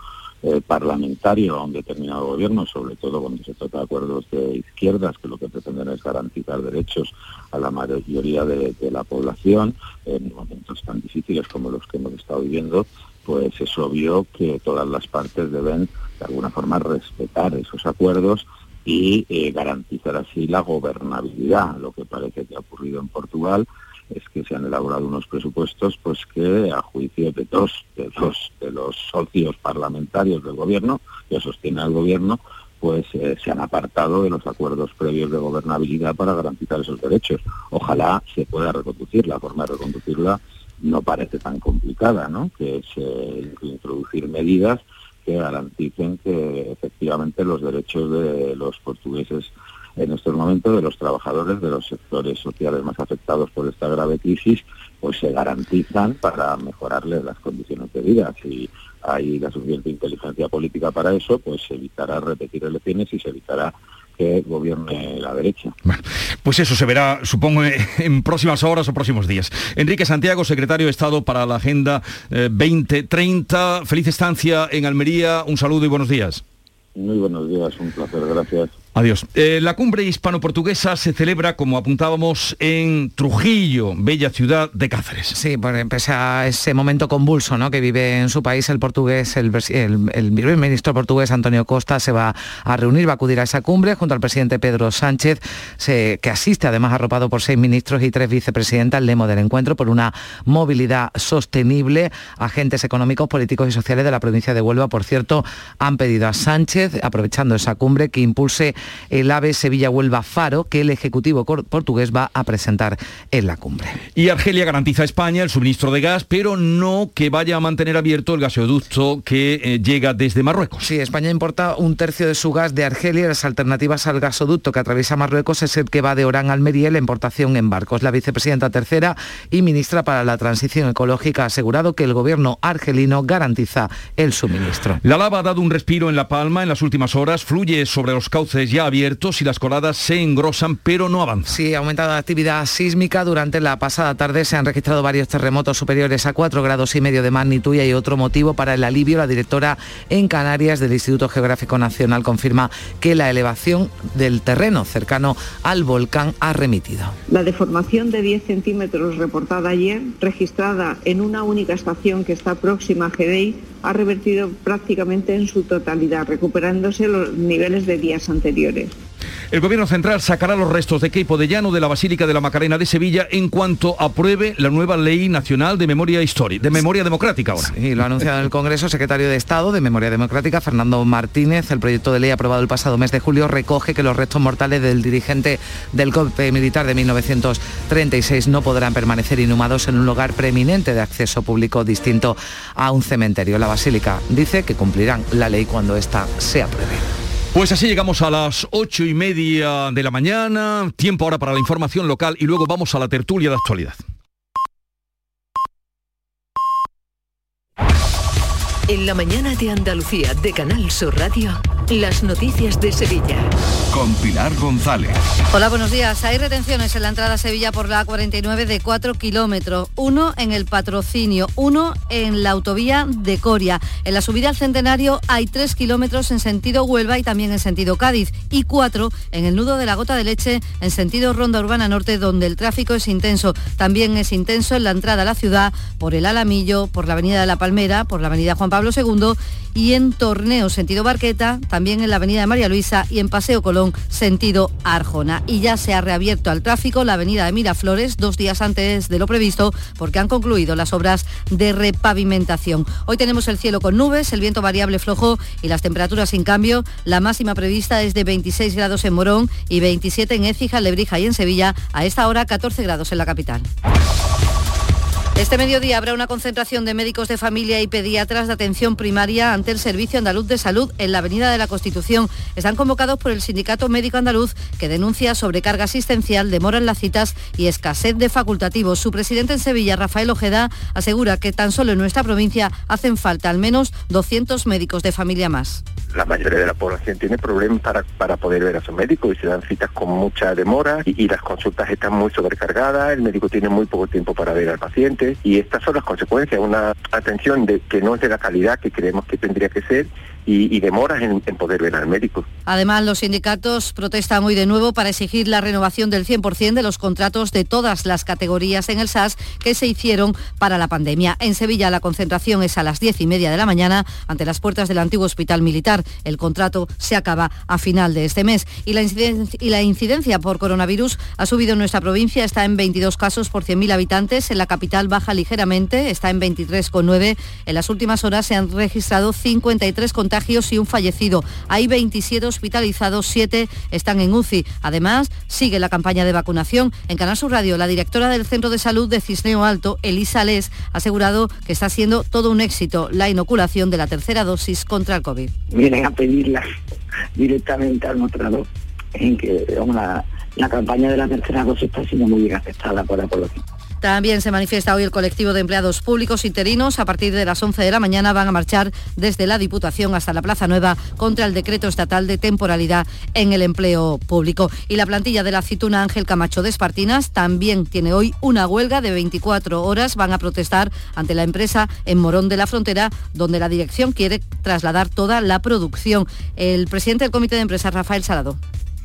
Speaker 27: eh, parlamentario a un determinado gobierno, sobre todo cuando se trata de acuerdos de izquierdas, que lo que pretenden es garantizar derechos a la mayoría de, la población en momentos tan difíciles como los que hemos estado viviendo, pues es obvio que todas las partes deben de alguna forma respetar esos acuerdos y eh, garantizar así la gobernabilidad, lo que parece que ha ocurrido en Portugal es que se han elaborado unos presupuestos pues que a juicio de dos de dos de los socios parlamentarios del gobierno que sostienen al gobierno pues eh, se han apartado de los acuerdos previos de gobernabilidad para garantizar esos derechos. Ojalá se pueda reconducir, la forma de reconducirla no parece tan complicada, ¿no? que es eh, introducir medidas que garanticen que efectivamente los derechos de los portugueses en estos momentos de los trabajadores de los sectores sociales más afectados por esta grave crisis, pues se garantizan para mejorarles las condiciones de vida. Si hay la suficiente inteligencia política para eso, pues se evitará repetir elecciones y se evitará que gobierne la derecha.
Speaker 1: pues eso se verá, supongo, en próximas horas o próximos días. Enrique Santiago, secretario de Estado para la Agenda 2030. Eh, Feliz estancia en Almería. Un saludo y buenos días.
Speaker 27: Muy buenos días, un placer, gracias.
Speaker 1: Adiós. Eh, la cumbre hispano-portuguesa se celebra, como apuntábamos, en Trujillo, bella ciudad de Cáceres.
Speaker 3: Sí, pese a ese momento convulso ¿no? que vive en su país, el portugués, el, el, ministro portugués Antonio Costa se va a reunir, va a acudir a esa cumbre junto al presidente Pedro Sánchez, que asiste además arropado por seis ministros y tres vicepresidentas, el lemo del encuentro por una movilidad sostenible. Agentes económicos, políticos y sociales de la provincia de Huelva, por cierto, han pedido a Sánchez, aprovechando esa cumbre, que impulse el AVE Sevilla-Huelva Faro que el Ejecutivo portugués va a presentar en la cumbre.
Speaker 1: Y Argelia garantiza a España el suministro de gas, pero no que vaya a mantener abierto el gasoducto que eh, llega desde Marruecos.
Speaker 3: Sí, España importa un tercio de su gas de Argelia. Las alternativas al gasoducto que atraviesa Marruecos es el que va de Orán a Almería la importación en barcos. La vicepresidenta tercera y ministra para la transición ecológica ha asegurado que el gobierno argelino garantiza el suministro.
Speaker 1: La lava ha dado un respiro en La Palma en las últimas horas, fluye sobre los cauces ya abiertos y las coladas se engrosan pero no avanzan.
Speaker 3: Sí, ha aumentado la actividad sísmica. Durante la pasada tarde se han registrado varios terremotos superiores a 4 grados y medio de magnitud y hay otro motivo para el alivio. La directora en Canarias del Instituto Geográfico Nacional confirma que la elevación del terreno cercano al volcán ha remitido.
Speaker 28: La deformación de 10 centímetros reportada ayer, registrada en una única estación que está próxima a Gedei, ha revertido prácticamente en su totalidad, recuperándose los niveles de días anteriores.
Speaker 1: El Gobierno Central sacará los restos de Queipo de Llano de la Basílica de la Macarena de Sevilla en cuanto apruebe la nueva Ley Nacional de Memoria Histórica, de Memoria Democrática ahora.
Speaker 3: Sí, lo ha anunciado en el Congreso el secretario de Estado de Memoria Democrática, Fernando Martínez. El proyecto de ley aprobado el pasado mes de julio recoge que los restos mortales del dirigente del golpe militar de 1936 no podrán permanecer inhumados en un lugar preeminente de acceso público distinto a un cementerio. La Basílica dice que cumplirán la ley cuando ésta se apruebe.
Speaker 1: Pues así llegamos a las ocho y media de la mañana, tiempo ahora para la información local y luego vamos a la tertulia de actualidad.
Speaker 15: En la mañana de Andalucía de Canal Sur Radio, las noticias de Sevilla.
Speaker 11: Con Pilar González.
Speaker 24: Hola, buenos días. Hay retenciones en la entrada a Sevilla por la A49 de 4 kilómetros, uno en el patrocinio, uno en la autovía de Coria. En la subida al Centenario hay 3 kilómetros en sentido Huelva y también en sentido Cádiz y 4 en el nudo de la Gota de Leche en sentido Ronda Urbana Norte donde el tráfico es intenso. También es intenso en la entrada a la ciudad por el Alamillo, por la Avenida de la Palmera, por la Avenida Juan Pablo II y en Torneo sentido Barqueta, también en la Avenida de María Luisa y en Paseo Colón sentido Arjona. Y ya se ha reabierto al tráfico la Avenida de Miraflores dos días antes de lo previsto porque han concluido las obras de repavimentación. Hoy tenemos el cielo con nubes, el viento variable flojo y las temperaturas sin cambio. La máxima prevista es de 26 grados en Morón y 27 en Écija, Lebrija y en Sevilla. A esta hora 14 grados en la capital. Este mediodía habrá una concentración de médicos de familia y pediatras de atención primaria ante el Servicio Andaluz de Salud en la Avenida de la Constitución. Están convocados por el Sindicato Médico Andaluz que denuncia sobrecarga asistencial, demora en las citas y escasez de facultativos. Su presidente en Sevilla, Rafael Ojeda, asegura que tan solo en nuestra provincia hacen falta al menos 200 médicos de familia más
Speaker 25: la mayoría de la población tiene problemas para, para poder ver a su médico y se dan citas con mucha demora y, y, las consultas están muy sobrecargadas, el médico tiene muy poco tiempo para ver al paciente y estas son las consecuencias, una atención de, que no es de la calidad que creemos que tendría que ser y, y demoras en, poder ver al médico.
Speaker 24: Además, los sindicatos protestan hoy de nuevo para exigir la renovación del 100% de los contratos de todas las categorías en el SAS que se hicieron para la pandemia. En Sevilla la concentración es a las 10 y media de la mañana ante las puertas del antiguo hospital militar. El contrato se acaba a final de este mes y la incidencia, y la incidencia por coronavirus ha subido en nuestra provincia, está en 22 casos por 100.000 habitantes, en la capital baja ligeramente, está en 23,9. En las últimas horas se han registrado 53 contagios y un fallecido. Hay 27 hospitalizados, 7 están en UCI. Además, sigue la campaña de vacunación. En Canal Sur Radio, la directora del Centro de Salud de Cisneo Alto, Elisa Les, ha asegurado que está siendo todo un éxito la inoculación de la tercera dosis contra el COVID.
Speaker 29: Vienen a pedirlas directamente al mostrador, en que la campaña de la tercera dosis está siendo muy bien aceptada por la población.
Speaker 24: También se manifiesta hoy el colectivo de empleados públicos interinos. A partir de las 11 de la mañana van a marchar desde la Diputación hasta la Plaza Nueva contra el decreto estatal de temporalidad en el empleo público. Y la plantilla de la aceituna Ángel Camacho de Espartinas también tiene hoy una huelga de 24 horas. Van a protestar ante la empresa en Morón de la Frontera, donde la dirección quiere trasladar toda la producción. El presidente del Comité de Empresas, Rafael Salado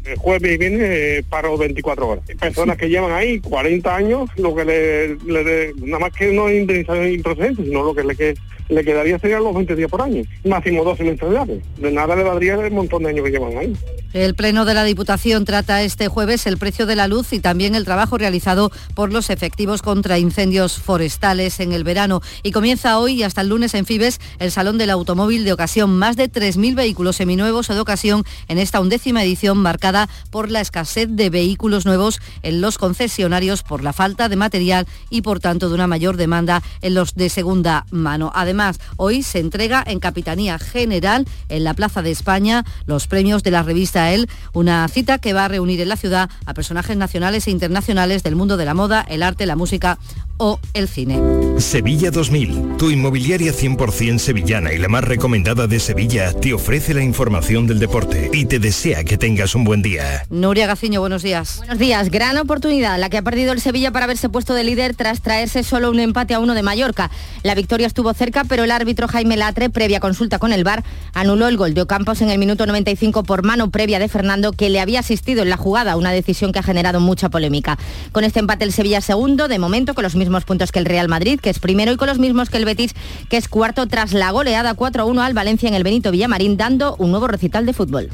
Speaker 30: el jueves viene eh, paro 24 horas. Personas que llevan ahí 40 años, lo que le, le nada más que no es indemnización improcedente, sino lo que le, que le quedaría serían los 20 días por año, máximo 12 mensualidades. De nada le valdría el montón de años que llevan ahí.
Speaker 24: El Pleno de la Diputación trata este jueves el precio de la luz y también el trabajo realizado por los efectivos contra incendios forestales en el verano. Y comienza hoy y hasta el lunes en Fibes el Salón del Automóvil de Ocasión. Más de 3.000 vehículos seminuevos o de ocasión en esta undécima edición marcada por la escasez de vehículos nuevos en los concesionarios, por la falta de material y por tanto de una mayor demanda en los de segunda mano. Además, hoy se entrega en Capitanía General en la Plaza de España los premios de la revista él, una cita que va a reunir en la ciudad a personajes nacionales e internacionales del mundo de la moda, el arte, la música o el cine.
Speaker 31: Sevilla 2000, tu inmobiliaria 100% sevillana y la más recomendada de Sevilla, te ofrece la información del deporte y te desea que tengas un buen día.
Speaker 24: Nuria Gaciño, buenos días.
Speaker 32: Buenos días, gran oportunidad la que ha perdido el Sevilla para haberse puesto de líder tras traerse solo un empate a uno de Mallorca. La victoria estuvo cerca, pero el árbitro Jaime Latre, previa consulta con el VAR, anuló el gol de Ocampos en el minuto 95 por mano previa de Fernando, que le había asistido en la jugada, una decisión que ha generado mucha polémica. Con este empate el Sevilla segundo, de momento con los mismos puntos que el Real Madrid, que es primero, y con los mismos que el Betis, que es cuarto tras la goleada 4-1 al Valencia en el Benito Villamarín, dando un nuevo recital de fútbol.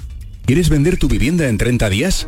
Speaker 4: ¿Quieres vender tu vivienda en 30 días?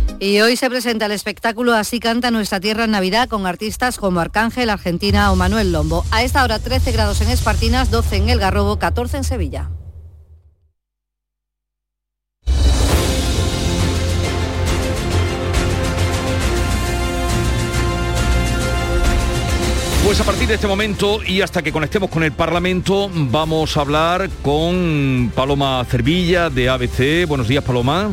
Speaker 24: Y hoy se presenta el espectáculo Así canta nuestra tierra en Navidad con artistas como Arcángel, Argentina o Manuel Lombo. A esta hora 13 grados en Espartinas, 12 en El Garrobo, 14 en Sevilla.
Speaker 1: Pues a partir de este momento y hasta que conectemos con el Parlamento vamos a hablar con Paloma Cervilla de ABC. Buenos días, Paloma.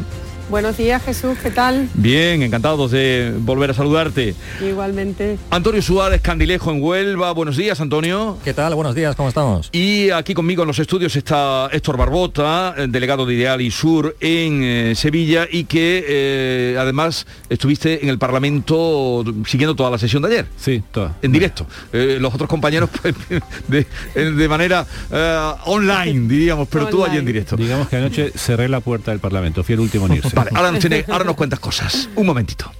Speaker 33: Buenos días Jesús, ¿qué tal?
Speaker 1: Bien, encantados de volver a saludarte.
Speaker 33: Igualmente.
Speaker 1: Antonio Suárez, Candilejo en Huelva. Buenos días, Antonio.
Speaker 34: ¿Qué tal? Buenos días, ¿cómo estamos?
Speaker 1: Y aquí conmigo en los estudios está Héctor Barbota, delegado de Ideal y Sur en eh, Sevilla y que eh, además estuviste en el Parlamento siguiendo toda la sesión de ayer.
Speaker 34: Sí, toda.
Speaker 1: En directo. Eh, los otros compañeros pues, <laughs> de, de, manera online, diríamos, pero <laughs> tú allí en directo.
Speaker 34: Digamos que anoche cerré la puerta del Parlamento, fui el último en irse.
Speaker 1: Vale, ahora nos, tiene, ahora nos cuentas cosas. Un momentito.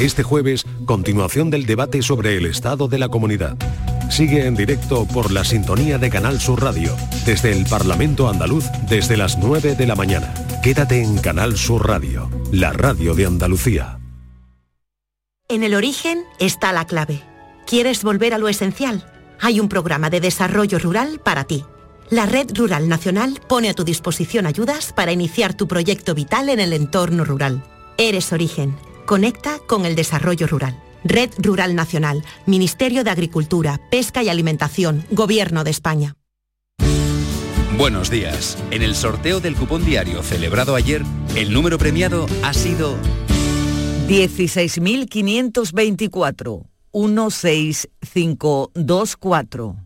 Speaker 35: Este jueves, continuación del debate sobre el estado de la comunidad. Sigue en directo por la sintonía de Canal Sur Radio, desde el Parlamento Andaluz, desde las 9 de la mañana. Quédate en Canal Sur Radio, la radio de Andalucía.
Speaker 36: En el origen está la clave. ¿Quieres volver a lo esencial? Hay un programa de desarrollo rural para ti la Red Rural Nacional pone a tu disposición ayudas para iniciar tu proyecto vital en el entorno rural. Eres origen. Conecta con el desarrollo rural. Red Rural Nacional, Ministerio de Agricultura, Pesca y Alimentación, Gobierno de España.
Speaker 37: Buenos días. En el sorteo del cupón diario celebrado ayer, el número premiado ha sido
Speaker 38: 16.524 16524.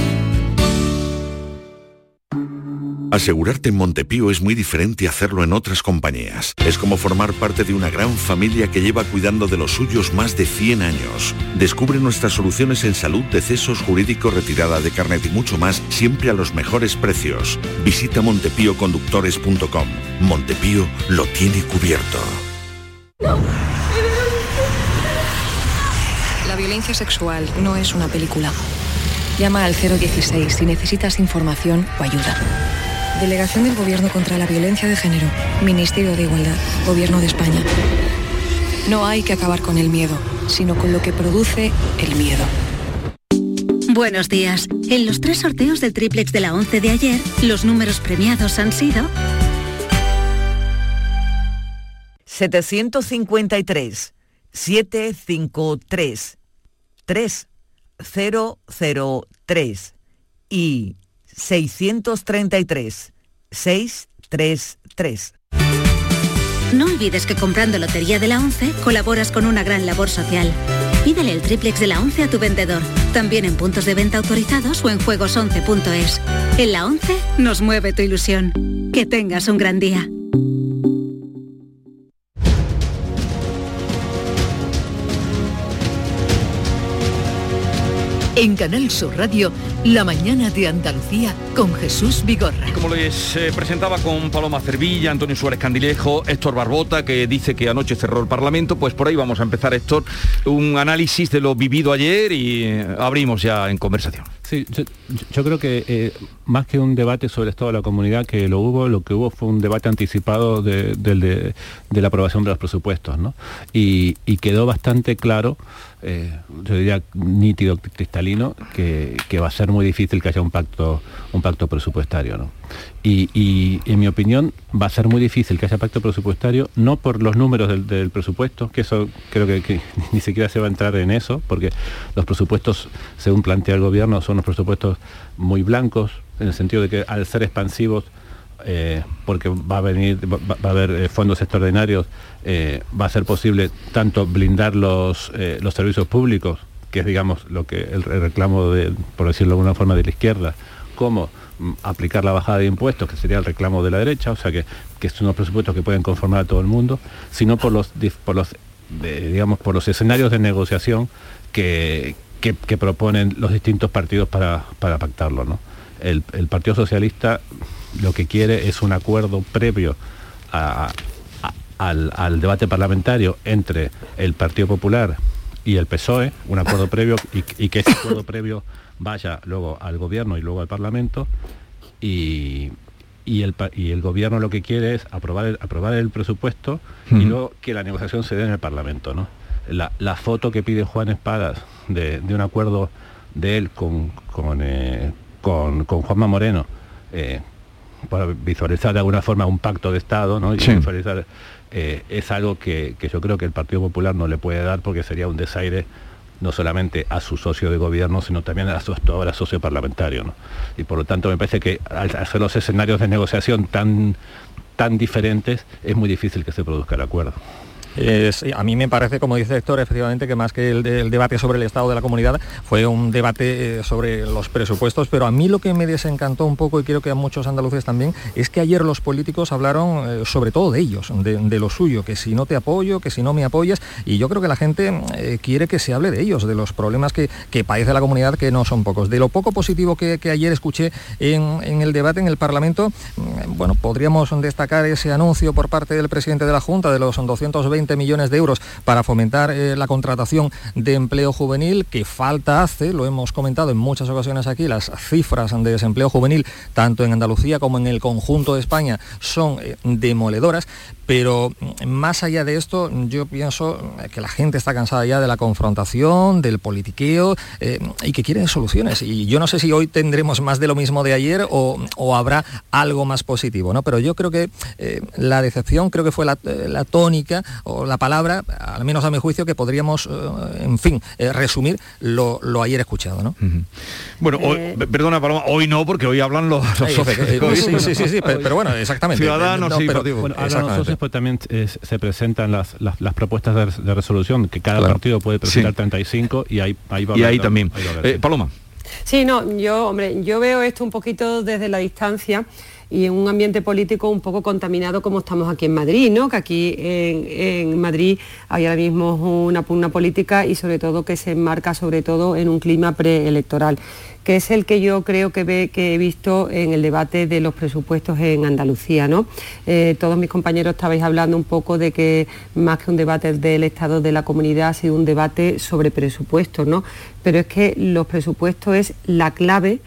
Speaker 39: Asegurarte en Montepío es muy diferente a hacerlo en otras compañías. Es como formar parte de una gran familia que lleva cuidando de los suyos más de 100 años. Descubre nuestras soluciones en salud, decesos, jurídico, retirada de carnet y mucho más, siempre a los mejores precios. Visita montepíoconductores.com. Montepío lo tiene cubierto.
Speaker 40: La violencia sexual no es una película. Llama al 016 si necesitas información o ayuda. Delegación del Gobierno contra la Violencia de Género. Ministerio de Igualdad. Gobierno de España. No hay que acabar con el miedo, sino con lo que produce el miedo.
Speaker 41: Buenos días. En los tres sorteos del triplex de la 11 de ayer, los números premiados han sido
Speaker 38: 753 753 3003 y 633 633.
Speaker 41: No olvides que comprando Lotería de la 11 colaboras con una gran labor social. Pídele el triplex de la 11 a tu vendedor, también en puntos de venta autorizados o en juegos11.es. En la 11 nos mueve tu ilusión. Que tengas un gran día.
Speaker 15: En Canal Sur Radio, La mañana de Andalucía con Jesús Vigorra.
Speaker 1: Como les eh, presentaba con Paloma Cervilla, Antonio Suárez Candilejo, Héctor Barbota, que dice que anoche cerró el Parlamento, pues por ahí vamos a empezar, Héctor, un análisis de lo vivido ayer y eh, abrimos ya en conversación.
Speaker 34: Sí, yo, creo que eh, más que un debate sobre el de la comunidad, que lo hubo, lo que hubo fue un debate anticipado de, la aprobación de los presupuestos, ¿no? Y, y quedó bastante claro, eh, yo diría nítido, cristalino, que, que va a ser muy difícil que haya un pacto, un pacto presupuestario, ¿no? Y, en mi opinión va a ser muy difícil que haya pacto presupuestario, no por los números del, presupuesto, que eso creo que, <laughs> ni siquiera se va a entrar en eso, porque los presupuestos, según plantea el gobierno, son unos presupuestos muy blancos, en el sentido de que al ser expansivos, eh, porque va a venir, va, a haber eh, fondos extraordinarios, eh, va a ser posible tanto blindar los, eh, los servicios públicos, que es digamos lo que el, reclamo de, por decirlo de alguna forma, de la izquierda, como aplicar la bajada de impuestos, que sería el reclamo de la derecha, o sea que, que son unos presupuestos que pueden conformar a todo el mundo, sino por los, por los digamos, por los escenarios de negociación que, que- proponen los distintos partidos para, para pactarlo. ¿no? El, Partido Socialista lo que quiere es un acuerdo previo al, al debate parlamentario entre el Partido Popular y el PSOE, un acuerdo previo y, y que ese acuerdo previo vaya luego al gobierno y luego al Parlamento y, y el, y el gobierno lo que quiere es aprobar el, aprobar el presupuesto y luego que la negociación se dé en el Parlamento. ¿no? La, la foto que pide Juan Espadas de, de un acuerdo de él con, con, eh, con, con Juanma Moreno eh, para visualizar de alguna forma un pacto de Estado ¿no? y
Speaker 1: Sí.
Speaker 34: visualizar, eh, es algo que, que yo creo que el Partido Popular no le puede dar porque sería un desaire no solamente a su socio de gobierno, sino también a su ahora socio parlamentario. Y por lo tanto me parece que al hacer los escenarios de negociación tan, tan diferentes, es muy difícil que se produzca el acuerdo.
Speaker 42: A mí me parece, como dice Héctor, efectivamente que más que el, de- el debate sobre el estado de la comunidad fue un debate eh, sobre los presupuestos, pero a mí lo que me desencantó un poco y creo que a muchos andaluces también es que ayer los políticos hablaron eh, sobre todo de ellos, de, lo suyo, que si no te apoyo, que si no me apoyas, y yo creo que la gente eh, quiere que se hable de ellos, de los problemas que, que padece la comunidad, que no son pocos. De lo poco positivo que, ayer escuché en, en el debate en el Parlamento, mm, bueno, podríamos destacar ese anuncio por parte del presidente de la Junta de los 220 millones de euros para fomentar eh, la contratación de empleo juvenil, que falta hace, lo hemos comentado en muchas ocasiones aquí, las cifras de desempleo juvenil, tanto en Andalucía como en el conjunto de España, son eh, demoledoras, pero mm, más allá de esto, yo pienso eh, que la gente está cansada ya de la confrontación, del politiqueo eh, y que quieren soluciones. Y yo no sé si hoy tendremos más de lo mismo de ayer o, o habrá algo más positivo, ¿no? Pero yo creo que la decepción creo que fue la, la tónica o la palabra, al menos a mi juicio, que podríamos, eh, en fin, eh, resumir lo, lo ayer escuchado, ¿no?
Speaker 1: Bueno, hoy- p- perdona Paloma, hoy no, porque hoy hablan los, los
Speaker 42: Ay,
Speaker 1: socios.
Speaker 42: eh, sí, sí, sí, sí, pero- pero bueno, exactamente.
Speaker 1: Ciudadanos
Speaker 42: No,
Speaker 1: y
Speaker 42: pero-
Speaker 34: Bueno, hablan los socios, pero también eh, se presentan las, las, las propuestas de, res- de resolución, que cada partido puede presentar
Speaker 1: Sí.
Speaker 34: 35 y ahí, ahí va a
Speaker 1: Y ahí también.
Speaker 34: ahí va
Speaker 1: Eh,
Speaker 34: sí.
Speaker 1: Paloma.
Speaker 33: Sí, no, yo, hombre, yo veo esto un poquito desde la distancia y en un ambiente político un poco contaminado como estamos aquí en Madrid, ¿no? Que aquí en, Madrid hay ahora mismo una pugna política y sobre todo que se enmarca sobre todo en un clima preelectoral, que es el que yo creo que, ve, que he visto en el debate de los presupuestos en Andalucía, ¿no? Eh, todos mis compañeros estabais hablando un poco de que más que un debate del estado de la comunidad ha sido un debate sobre presupuestos, ¿no? Pero es que los presupuestos es la clave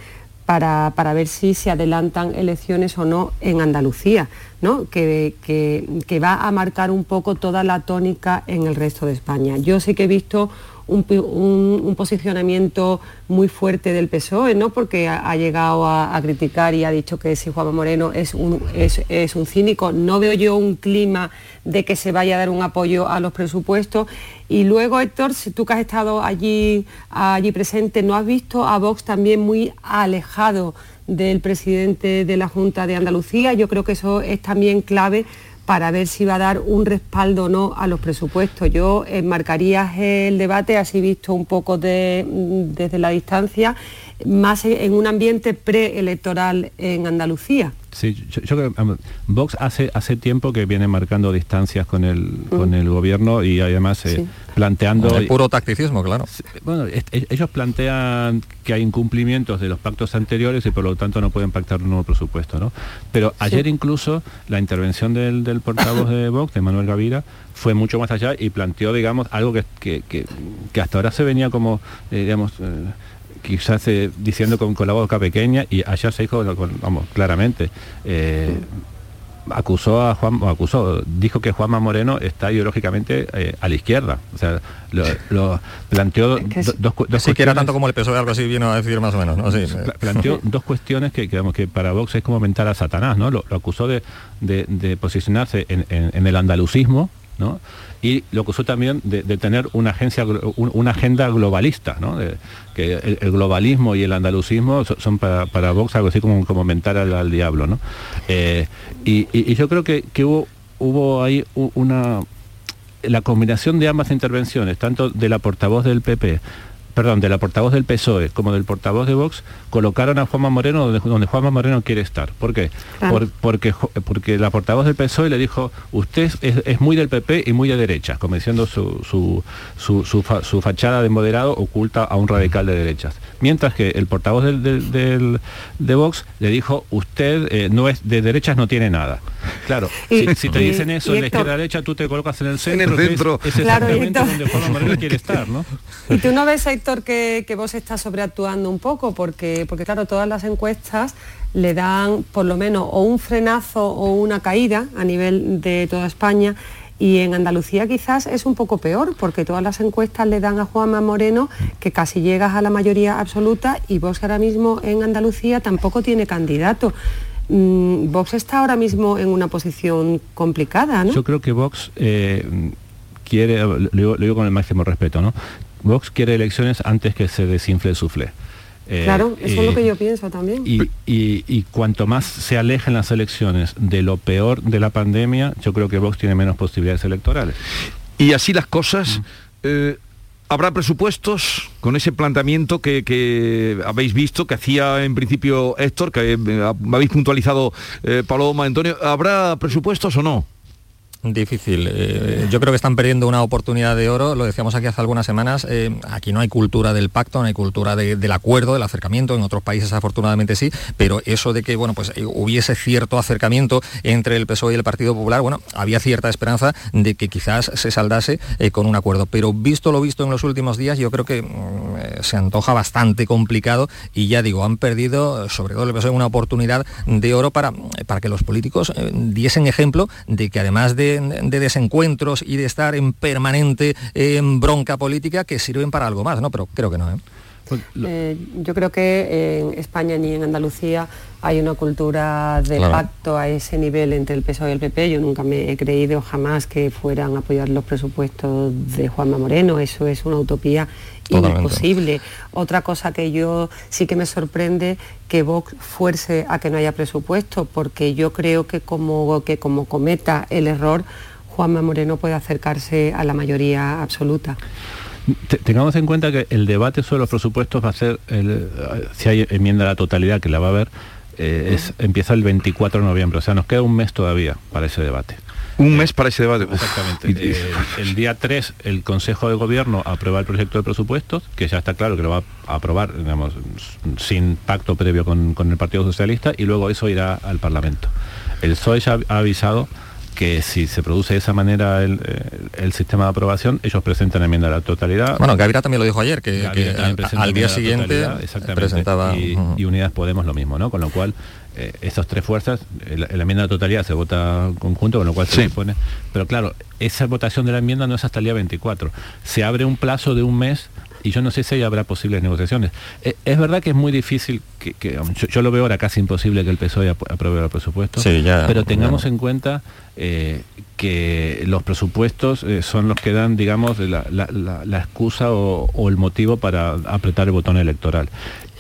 Speaker 33: para, para ver si se adelantan elecciones o no en Andalucía, ¿no? que, que- que va a marcar un poco toda la tónica en el resto de España. Yo sí que he visto un, posicionamiento muy fuerte del PSOE, ¿no? porque ha, llegado a, criticar y ha dicho que si Juanma Moreno es un, es un cínico. No veo yo un clima de que se vaya a dar un apoyo a los presupuestos. Y luego, Héctor, si tú que has estado allí, allí presente, ¿no has visto a Vox también muy alejado del presidente de la Junta de Andalucía? Yo creo que eso es también clave para ver si va a dar un respaldo o no a los presupuestos. Yo enmarcaría el debate, así visto un poco de- desde la distancia, más en, un ambiente preelectoral en Andalucía.
Speaker 34: Sí, yo, yo creo que um, Vox hace, hace tiempo que viene marcando distancias con el, con el gobierno y además eh,
Speaker 42: Sí.
Speaker 34: planteando...
Speaker 42: El puro tacticismo, claro.
Speaker 34: Bueno, es- ellos plantean que hay incumplimientos de los pactos anteriores y por lo tanto no pueden pactar un nuevo presupuesto, ¿no? Pero ayer incluso la intervención del, del portavoz de Vox, de Manuel Gavira, fue mucho más allá y planteó, digamos, algo que, que- que- que hasta ahora se venía como, eh, digamos, eh, quizás eh, diciendo con, con la boca pequeña y ayer se dijo, con- vamos, claramente. eh, acusó a Juan o acusó dijo que Juanma Moreno está ideológicamente eh, a la izquierda o sea lo, lo planteó do- dos, dos
Speaker 42: Sí, que era tanto como el PSOE, algo así vino a decir más o menos, ¿no? Sí.
Speaker 34: Pla- planteó <laughs> dos cuestiones que, que, digamos, que para Vox es como mentar a Satanás, ¿no? Lo, lo acusó de, de- de posicionarse en, en- en el andalucismo, ¿no? Y lo acusó también de, tener una agencia una agenda globalista, ¿no? Que el, globalismo y el andalucismo so- son para, Vox algo así como, como mentar al, diablo, ¿no? Eh, y, yo creo que, que hubo, hubo ahí una la combinación de ambas intervenciones, tanto de la portavoz del PP, perdón, de la portavoz del PSOE como del portavoz de Vox, colocaron a Juanma Moreno donde, donde Juanma Moreno quiere estar. ¿Por qué?
Speaker 43: Claro.
Speaker 34: Por- porque, porque la portavoz del PSOE le dijo, usted es, es muy del PP y muy de derecha, como diciendo su, su, su, su fa- su fachada de moderado oculta a un radical de derechas. Mientras que el portavoz del, del- del- de Vox le dijo, usted eh, no es de derechas, no tiene nada. Claro,
Speaker 33: Y-
Speaker 34: si, si te
Speaker 33: y-
Speaker 34: dicen eso en la izquierda derecha, tú te colocas en el centro,
Speaker 1: el
Speaker 34: que es-
Speaker 1: centro.
Speaker 34: es,
Speaker 33: Claro, y
Speaker 34: exactamente
Speaker 33: Héctor-
Speaker 34: donde Juanma Moreno quiere estar, ¿no? <laughs>
Speaker 33: Y tú no ves, Que, vos estás sobreactuando un poco, porque, porque claro, todas las encuestas le dan por lo menos o un frenazo o una caída a nivel de toda España. Y en Andalucía quizás es un poco peor, porque todas las encuestas le dan a Juanma Moreno que casi llegas a la mayoría absoluta y Vox ahora mismo en Andalucía tampoco tiene candidato. Mm, Vox está ahora mismo en una posición complicada, ¿no?
Speaker 34: Yo creo que Vox eh, quiere, lo digo con el máximo respeto, ¿no? Vox quiere elecciones antes que se desinfle el suflé. Eh,
Speaker 33: claro, eso es
Speaker 34: eh,
Speaker 33: lo que yo pienso también.
Speaker 34: Y, y- y cuanto más se alejen las elecciones de lo peor de la pandemia, yo creo que Vox tiene menos posibilidades electorales.
Speaker 1: Y así las cosas, eh, ¿habrá presupuestos con ese planteamiento que, que habéis visto, que hacía en principio Héctor, que eh, habéis puntualizado eh, Paloma, Antonio? ¿Habrá presupuestos o no?
Speaker 42: Difícil. Eh, yo creo que están perdiendo una oportunidad de oro. Lo decíamos aquí hace algunas semanas. eh, aquí no hay cultura del pacto, no hay cultura de- del acuerdo, del acercamiento. En otros países afortunadamente sí. Pero eso de que bueno pues eh, hubiese cierto acercamiento entre el PSOE y el Partido Popular, bueno, había cierta esperanza de que quizás se saldase con un acuerdo. Pero visto lo visto en los últimos días, yo creo que mm, se antoja bastante complicado y ya digo, han perdido, sobre todo el PSOE, una oportunidad de oro para, para que los políticos diesen ejemplo de que además de, de desencuentros y de estar en permanente eh, bronca política, que sirven para algo más, ¿no? Pero creo que no, ¿eh?
Speaker 33: Eh, yo creo que en España ni en Andalucía hay una cultura de
Speaker 42: Claro.
Speaker 33: pacto a ese nivel entre el PSOE y el PP. Yo nunca me he creído jamás que fueran a apoyar los presupuestos de Juanma Moreno. Eso es una utopía
Speaker 42: Totalmente.
Speaker 33: imposible. Otra cosa que yo sí que me sorprende que Vox fuerce a que no haya presupuesto, porque yo creo que como, que como cometa el error, Juanma Moreno puede acercarse a la mayoría absoluta.
Speaker 34: Te- Tengamos en cuenta que el debate sobre los presupuestos va a ser, el- si hay enmienda a la totalidad, que la va a haber, eh, es, empieza el 24 de noviembre, o sea, nos queda un mes todavía para ese debate.
Speaker 1: Un mes para ese debate.
Speaker 34: Exactamente. Eh, el día 3 el Consejo de Gobierno aprueba el proyecto de presupuestos, que ya está claro que lo va a aprobar, digamos, sin pacto previo con, con el Partido Socialista, y luego eso irá al Parlamento. El PSOE ya ha avisado que si se produce de esa manera el, eh, el sistema de aprobación, ellos presentan enmienda a la totalidad.
Speaker 42: Bueno, Gavira también lo dijo ayer, que, que
Speaker 34: también
Speaker 42: al, día siguiente presentaba...
Speaker 34: y Unidas Podemos lo mismo, ¿no? Con lo cual, eh, estas tres fuerzas, el- la enmienda de totalidad se vota conjunto, con lo cual se
Speaker 1: Sí.
Speaker 34: supone. Pero claro, esa votación de la enmienda no es hasta el día 24. Se abre un plazo de un mes y yo no sé si ahí habrá posibles negociaciones. Eh, es verdad que es muy difícil, que, que, um, yo, yo lo veo ahora casi imposible que el PSOE ap- apruebe
Speaker 42: Sí, ya,
Speaker 34: pero tengamos
Speaker 42: ya.
Speaker 34: en cuenta eh, que los presupuestos eh, son los que dan, digamos, la, la- la- la excusa o, o el motivo para apretar el botón electoral.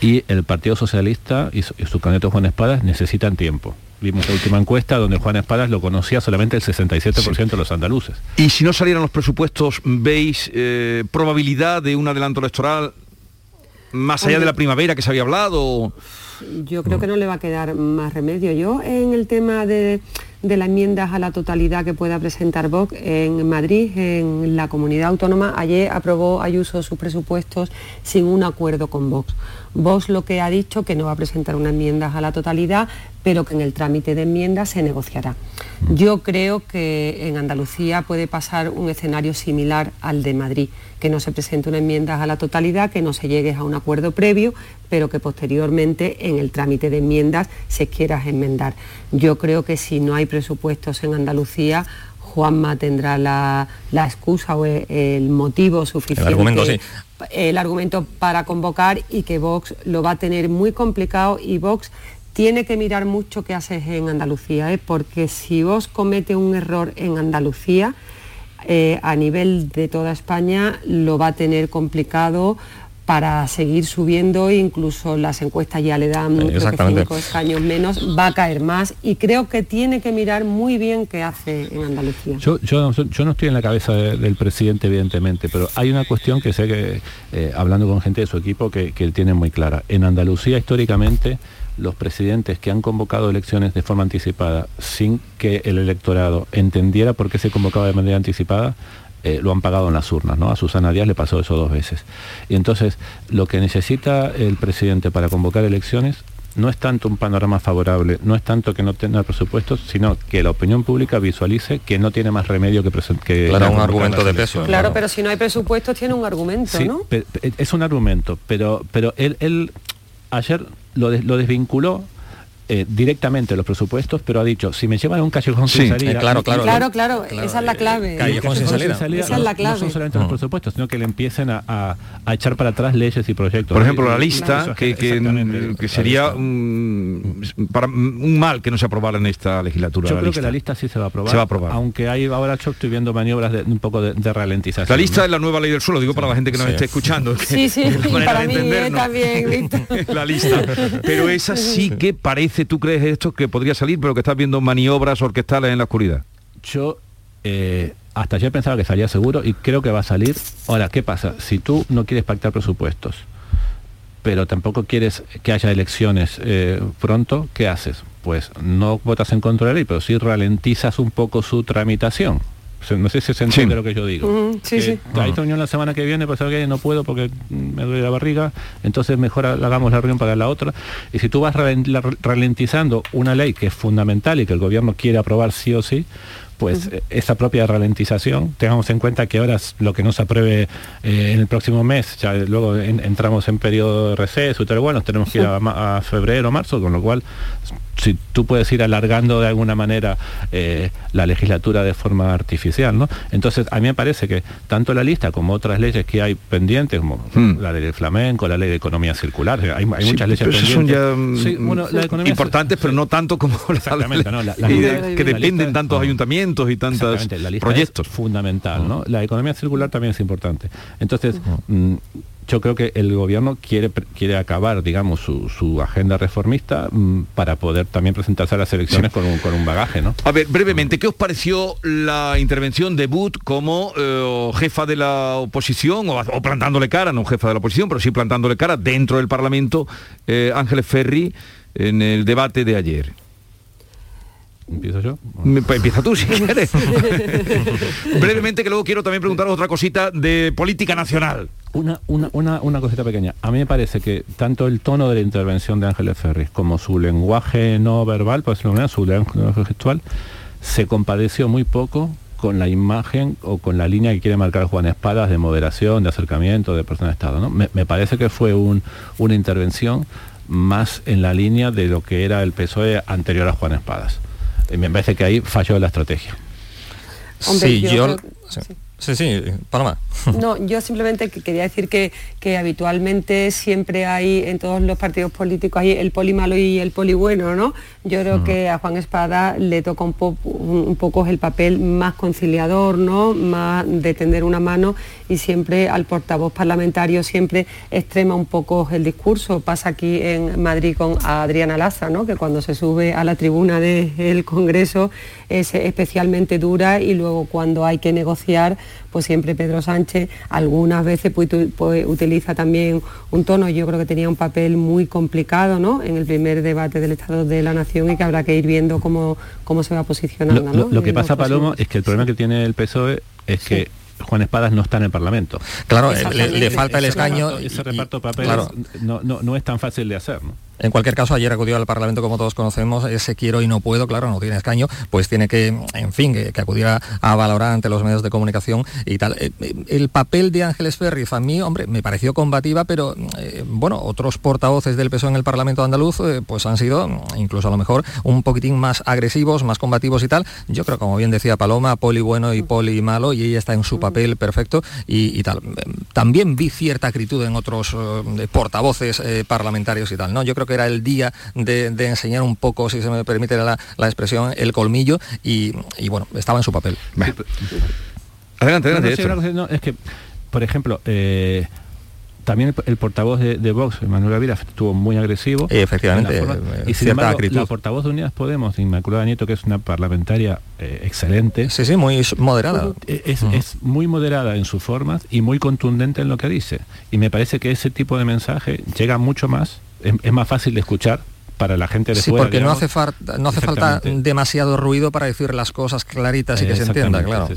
Speaker 34: Y el Partido Socialista y su, y su candidato Juan Espadas necesitan tiempo. Vimos la última encuesta donde Juan Espadas lo conocía solamente el 67% de los andaluces.
Speaker 1: Y si no salieran los presupuestos, ¿veis eh, probabilidad de un adelanto electoral? más allá de la primavera que se había hablado.
Speaker 33: Yo creo que no le va a quedar más remedio. Yo en el tema de, de las enmiendas a la totalidad que pueda presentar Vox en Madrid, en la comunidad autónoma, ayer aprobó Ayuso sus presupuestos sin un acuerdo con Vox. Vox lo que ha dicho que no va a presentar una enmienda a la totalidad, pero que en el trámite de enmiendas se negociará. Yo creo que en Andalucía puede pasar un escenario similar al de Madrid, que no se presente una enmienda a la totalidad, que no se llegue a un acuerdo previo, pero que posteriormente en el trámite de enmiendas se quiera enmendar. Yo creo que si no hay presupuestos en Andalucía, Juanma tendrá la, la excusa o el, el motivo suficiente.
Speaker 42: El argumento, sí.
Speaker 33: el argumento para convocar y que Vox lo va a tener muy complicado y Vox tiene que mirar mucho qué haces en Andalucía, ¿eh? porque si vos comete un error en Andalucía, eh, a nivel de toda España lo va a tener complicado para seguir subiendo, incluso las encuestas ya le dan
Speaker 42: Exactamente.
Speaker 33: cinco escaños menos, va a caer más y creo que tiene que mirar muy bien qué hace en Andalucía.
Speaker 34: Yo, yo, yo no estoy en la cabeza de- del presidente, evidentemente, pero hay una cuestión que sé que, eh, hablando con gente de su equipo, que, que él tiene muy clara. En Andalucía, históricamente, los presidentes que han convocado elecciones de forma anticipada sin que el electorado entendiera por qué se convocaba de manera anticipada, eh, lo han pagado en las urnas, ¿no? A Susana Díaz le pasó eso dos veces. Y entonces, lo que necesita el presidente para convocar elecciones no es tanto un panorama favorable, no es tanto que no tenga presupuestos, sino que la opinión pública visualice que no tiene más remedio que presentar. Que
Speaker 42: Claro, un argumento de peso.
Speaker 33: Claro, pero si no hay presupuestos tiene un argumento,
Speaker 34: Sí,
Speaker 33: ¿no?
Speaker 34: es un argumento, pero, pero él, él ayer lo, des- lo desvinculó eh, directamente los presupuestos, pero ha dicho, si me llevan a un callejón
Speaker 42: Sí,
Speaker 34: sin salida...
Speaker 42: eh, claro, claro.
Speaker 33: Claro, claro, esa es la clave.
Speaker 34: Callejón sin salida.
Speaker 33: Esa es
Speaker 34: no-
Speaker 33: la
Speaker 34: No
Speaker 33: clave.
Speaker 34: son solamente los presupuestos, sino que le empiecen a, a- a echar para atrás leyes y proyectos.
Speaker 1: Por ejemplo, la lista,
Speaker 34: es
Speaker 1: que, que- que sería un, para, un mal que no se aprobara en esta legislatura.
Speaker 34: Yo
Speaker 1: la
Speaker 34: creo
Speaker 1: lista.
Speaker 34: que la lista sí se va a aprobar.
Speaker 1: Se va a aprobar.
Speaker 34: Aunque hay ahora yo estoy viendo maniobras de un poco de, de ralentización.
Speaker 1: La lista
Speaker 34: ¿no?
Speaker 1: es la nueva ley del suelo, digo para la gente que nos
Speaker 34: Sí.
Speaker 1: esté escuchando. que
Speaker 33: Sí, sí,
Speaker 1: es la
Speaker 33: para mí eh, también, <laughs>
Speaker 1: la lista. Pero esa sí <laughs> que parece, ¿tú crees esto que podría salir, pero que estás viendo maniobras orquestales en la oscuridad?
Speaker 34: Yo eh, hasta ayer pensaba que salía seguro y creo que va a salir. Ahora, ¿qué pasa? Si tú no quieres pactar presupuestos, pero tampoco quieres que haya elecciones eh, pronto, ¿qué haces? Pues no votas en contra de la ley, pero sí ralentizas un poco su tramitación. No sé si se entiende
Speaker 1: Sí.
Speaker 34: lo que yo digo.
Speaker 33: Sí,
Speaker 34: Que
Speaker 33: sí.
Speaker 34: Hay reunión la semana que viene, ¿sabes qué? no puedo porque me duele la barriga, entonces mejor hagamos la reunión para la otra. Y si tú vas ralentizando una ley que es fundamental y que el gobierno quiere aprobar sí o sí, pues eh, esa propia ralentización, tengamos en cuenta que ahora lo que no se apruebe eh, en el próximo mes, ya luego en- entramos en periodo de receso y todo, bueno, tenemos que ir a, a febrero, marzo, con lo cual si tú puedes ir alargando de alguna manera eh, la legislatura de forma artificial, ¿no? Entonces, a mí me parece que tanto la lista como otras leyes que hay pendientes, como la ley del flamenco, la ley de economía circular, hay, hay
Speaker 1: Hmm. Sí,
Speaker 34: muchas leyes
Speaker 1: pero esos son
Speaker 34: pendientes.
Speaker 1: ya
Speaker 34: Sí,
Speaker 1: mm,
Speaker 34: bueno, la economía
Speaker 1: importantes, pero no tanto como la,
Speaker 34: Exactamente, no, la- la-
Speaker 1: y
Speaker 34: la-
Speaker 1: de- que
Speaker 34: la
Speaker 1: dependen tantos ayuntamientos y tantos
Speaker 34: Exactamente, la lista
Speaker 1: proyectos.
Speaker 34: es fundamental, ¿no? La economía circular también es importante. Entonces, mm, yo creo que el gobierno quiere quiere acabar, digamos, su, su agenda reformista mm, para poder también presentarse a las elecciones con, un, con un bagaje, ¿no?
Speaker 1: A ver, brevemente, ¿qué os pareció la intervención de Booth como eh, jefa de la oposición, o, o plantándole cara, no jefa de la oposición, pero sí plantándole cara dentro del Parlamento, eh, Ángeles Ferri, en el debate de ayer?
Speaker 34: ¿Empiezo yo?
Speaker 1: Pues empieza tú si quieres. <laughs> Brevemente, que luego quiero también preguntaros otra cosita de política nacional.
Speaker 34: Una, una, una, una cosita pequeña. A mí me parece que tanto el tono de la intervención de Ángeles Ferris como su lenguaje no verbal, por decirlo de su lenguaje gestual, se compadeció muy poco con la imagen o con la línea que quiere marcar Juan Espadas de moderación, de acercamiento, de persona de Estado. ¿no? Me, me parece que fue un- una intervención más en la línea de lo que era el PSOE anterior a Juan Espadas. Y me parece que ahí falló la estrategia.
Speaker 33: Hombre,
Speaker 42: sí,
Speaker 33: yo
Speaker 42: yo...
Speaker 33: creo-
Speaker 42: Sí, sí, sí, Paloma. <laughs>
Speaker 33: No, yo simplemente que- quería decir que, que habitualmente siempre hay en todos los partidos políticos hay el poli malo y el poli bueno, ¿no? Yo creo que a Juan Espada le toca un, po- un- un poco el papel más conciliador, ¿no? Más de tender una mano y siempre al portavoz parlamentario siempre extrema un poco el discurso. Pasa aquí en Madrid con Adriana Laza, ¿no? Que cuando se sube a la tribuna del Congreso es especialmente dura y luego cuando hay que negociar pues siempre Pedro Sánchez algunas veces pues, pues, utiliza también un tono, yo creo que tenía un papel muy complicado ¿no? en el primer debate del Estado de la Nación y que habrá que ir viendo cómo, cómo se va posicionando.
Speaker 34: Lo, lo que pasa, Palomo, es que el problema que tiene el PSOE es que Juan Espadas no está en el Parlamento.
Speaker 42: Claro, le, falta el escaño.
Speaker 34: ese reparto de papeles no, no, no, es tan fácil de hacer. ¿no?
Speaker 42: En cualquier caso, ayer acudió al Parlamento, como todos conocemos, ese quiero y no puedo, claro, no tiene escaño, pues tiene que, en fin, que, acudiera a valorar ante los medios de comunicación y tal. Eh, eh, el papel de Ángeles Ferriz a mí, hombre, me pareció combativa, pero eh, bueno, otros portavoces del PSOE en el Parlamento andaluz, pues han sido, incluso a lo mejor, un poquitín más agresivos, más combativos y tal. Yo creo, como bien decía Paloma, poli bueno y poli malo, y ella está en su papel perfecto y, tal. También vi cierta acritud en otros portavoces parlamentarios y tal, ¿no? Yo creo que era el día de, enseñar un poco, si se me permite la, expresión, el colmillo y, bueno, estaba en su papel.
Speaker 34: Adelante, adelante. es que, por ejemplo, eh, también el, portavoz de, Vox, Manuel Gavira, estuvo muy agresivo.
Speaker 42: Efectivamente,
Speaker 34: eh, y sin embargo, la portavoz de Unidas Podemos, Inmaculada Nieto, que es una parlamentaria eh, excelente.
Speaker 42: Sí, sí, muy moderada.
Speaker 34: Es, es, muy moderada en sus formas y muy contundente en lo que dice. Y me parece que ese tipo de mensaje llega mucho más es, más fácil de escuchar para la gente de
Speaker 42: sí, porque no hace, falta no hace falta demasiado ruido para decir las cosas claritas y que se entienda, claro.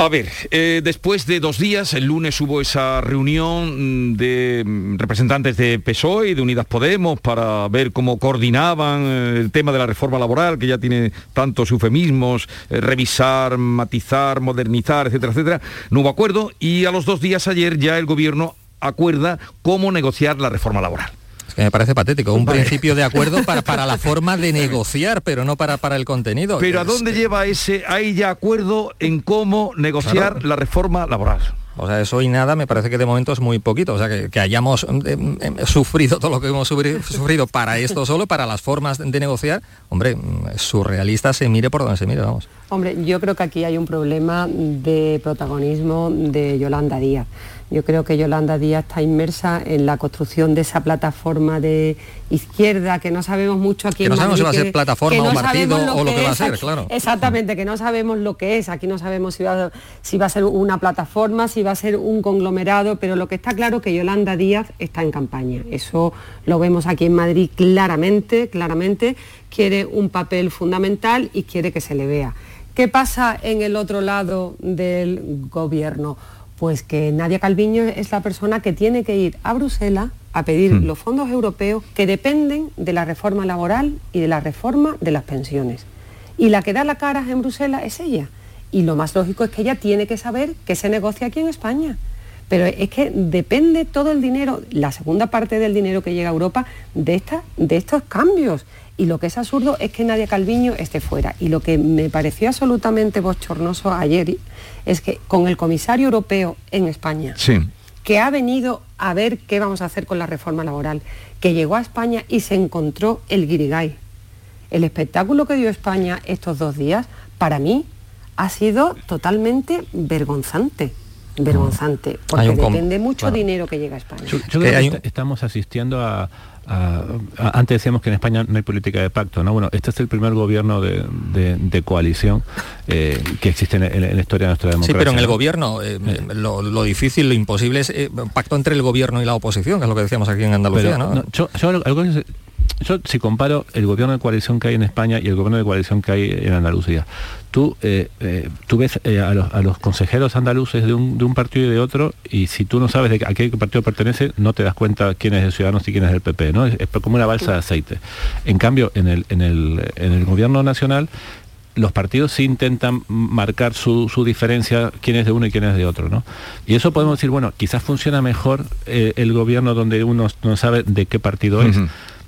Speaker 1: A ver, eh, después de dos días, el lunes hubo esa reunión de representantes de PSOE y de Unidas Podemos para ver cómo coordinaban eh, el tema de la reforma laboral, que ya tiene tantos eufemismos, eh, revisar, matizar, modernizar, etcétera, etcétera. No hubo acuerdo y a los dos días ayer ya el gobierno acuerda cómo negociar la reforma laboral.
Speaker 42: Es que me parece patético, un principio de acuerdo para, para la <laughs> forma de negociar, pero no para, para el contenido.
Speaker 1: Pero ¿a dónde lleva ese, hay ya acuerdo en cómo negociar la reforma laboral?
Speaker 42: O sea, eso y nada me parece que de momento es muy poquito. O sea, que, hayamos eh, eh, sufrido todo lo que hemos sufrido, para esto solo, para las formas de negociar, hombre, surrealista se mire por donde se mire, vamos.
Speaker 33: Hombre, yo creo que aquí hay un problema de protagonismo de Yolanda Díaz. Yo creo que Yolanda Díaz está inmersa en la construcción de esa plataforma de izquierda que no sabemos mucho aquí
Speaker 42: que no sabemos si va a ser plataforma o partido o lo que, va a ser, claro.
Speaker 33: Exactamente, que no sabemos lo que es. Aquí no sabemos si va, si va a ser una plataforma, si va a ser un conglomerado, pero lo que está claro es que Yolanda Díaz está en campaña. Eso lo vemos aquí en Madrid claramente, claramente. Quiere un papel fundamental y quiere que se le vea. ¿Qué pasa en el otro lado del gobierno? Pues que Nadia Calviño es la persona que tiene que ir a Bruselas a pedir hmm. los fondos europeos que dependen de la reforma laboral y de la reforma de las pensiones. Y la que da la cara en Bruselas es ella. Y lo más lógico es que ella tiene que saber qué se negocia aquí en España. Pero es que depende todo el dinero, la segunda parte del dinero que llega a Europa, de, de estos cambios. Y lo que es absurdo es que Nadia Calviño esté fuera. Y lo que me pareció absolutamente bochornoso ayer es que con el comisario europeo en España, que ha venido a ver qué vamos a hacer con la reforma laboral, que llegó a España y se encontró el guirigay. El espectáculo que dio España estos dos días, para mí, ha sido totalmente vergonzante vergonzante, porque depende mucho dinero que llega a España.
Speaker 34: Yo, creo que estamos asistiendo a, antes decíamos que en España no hay política de pacto, ¿no? Bueno, este es el primer gobierno de, coalición eh, que existe en, la historia de nuestra democracia.
Speaker 42: Sí, pero en el gobierno eh, lo, difícil, lo imposible es eh, pacto entre el gobierno y la oposición, que es lo que decíamos aquí en Andalucía, ¿no?
Speaker 34: yo, yo, si comparo el gobierno de coalición que hay en España y el gobierno de coalición que hay en Andalucía, tú, eh, eh, tú ves eh, a, los, consejeros andaluces de un, partido y de otro y si tú no sabes de a qué partido pertenece, no te das cuenta quién es el Ciudadanos y quién es el PP, ¿no? Es, como una balsa de aceite. En cambio, en el, en el, en el gobierno nacional los partidos sí intentan marcar su, diferencia, quién es de uno y quién es de otro, ¿no? Y eso podemos decir, bueno, quizás funciona mejor el gobierno donde uno no sabe de qué partido es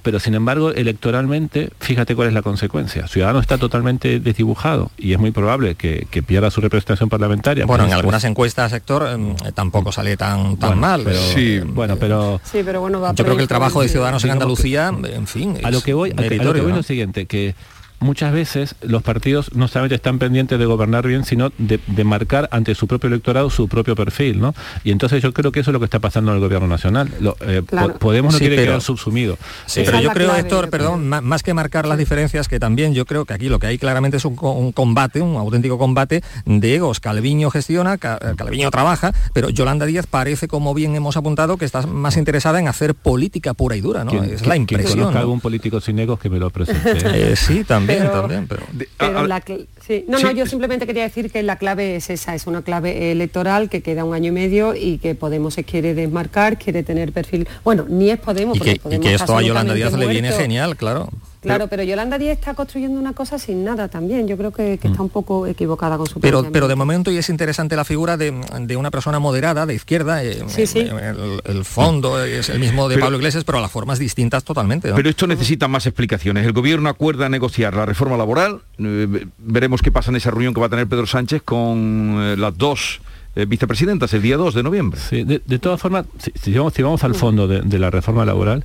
Speaker 34: pero sin embargo electoralmente fíjate cuál es la consecuencia. Ciudadanos está totalmente desdibujado y es muy probable que, pierda su representación parlamentaria.
Speaker 42: Bueno, en algunas encuestas, sector em, tampoco sale tan, tan mal.
Speaker 34: Pero, sí, bueno, pero...
Speaker 33: Sí, pero bueno,
Speaker 42: yo creo que el trabajo de Ciudadanos en Andalucía, en fin...
Speaker 34: A lo que voy, a, lo que voy lo siguiente, que muchas veces los partidos no solamente están pendientes de gobernar bien, sino de, de marcar ante su propio electorado su propio perfil, ¿no? Y entonces yo creo que eso es lo que está pasando en el gobierno nacional. Lo, eh,
Speaker 42: Claro.
Speaker 34: po- Podemos no
Speaker 42: Sí,
Speaker 34: quiere
Speaker 42: pero-
Speaker 34: quedar subsumido.
Speaker 42: Sí,
Speaker 34: Eh,
Speaker 42: pero yo creo, Héctor, perdón, más que marcar las diferencias, que también yo creo que aquí lo que hay claramente es un, co- un combate, un auténtico combate de egos. Calviño gestiona, Ca- Calviño trabaja, pero Yolanda Díaz parece, como bien hemos apuntado, que está más interesada en hacer política pura y dura, ¿no? es la
Speaker 34: quien
Speaker 42: impresión.
Speaker 34: conozca
Speaker 42: ¿no?
Speaker 34: algún político sin egos que me lo presente. <laughs>
Speaker 42: Eh, sí, también,
Speaker 33: Pero-
Speaker 42: también, pero...
Speaker 33: Pero la cl- sí. No, no, yo simplemente quería decir que la clave es esa, es una clave electoral que queda un año y medio y que Podemos se quiere desmarcar, quiere tener perfil. Bueno, ni es Podemos,
Speaker 42: Y
Speaker 33: porque
Speaker 42: que, y
Speaker 33: Podemos
Speaker 42: que
Speaker 33: está
Speaker 42: esto a Yolanda Díaz le viene genial, claro.
Speaker 33: Claro, pero Yolanda Díaz está construyendo una cosa sin nada también. Yo creo que, que está un poco equivocada con su
Speaker 42: Mm. Pero, pero de momento y es interesante la figura de, de una persona moderada, de izquierda. eh,
Speaker 33: Sí, sí.
Speaker 42: El, el fondo es el mismo de
Speaker 1: Pero-
Speaker 42: Pablo Iglesias, pero las formas distintas totalmente. ¿no?
Speaker 1: Pero esto necesita más explicaciones. El gobierno acuerda negociar la reforma laboral. eh, ve- veremos qué pasa en esa reunión que va a tener Pedro Sánchez con eh, las dos eh, vicepresidentas el día 2 de noviembre.
Speaker 34: Sí, de, de todas formas, si, si vamos, si vamos al fondo de, de la reforma laboral,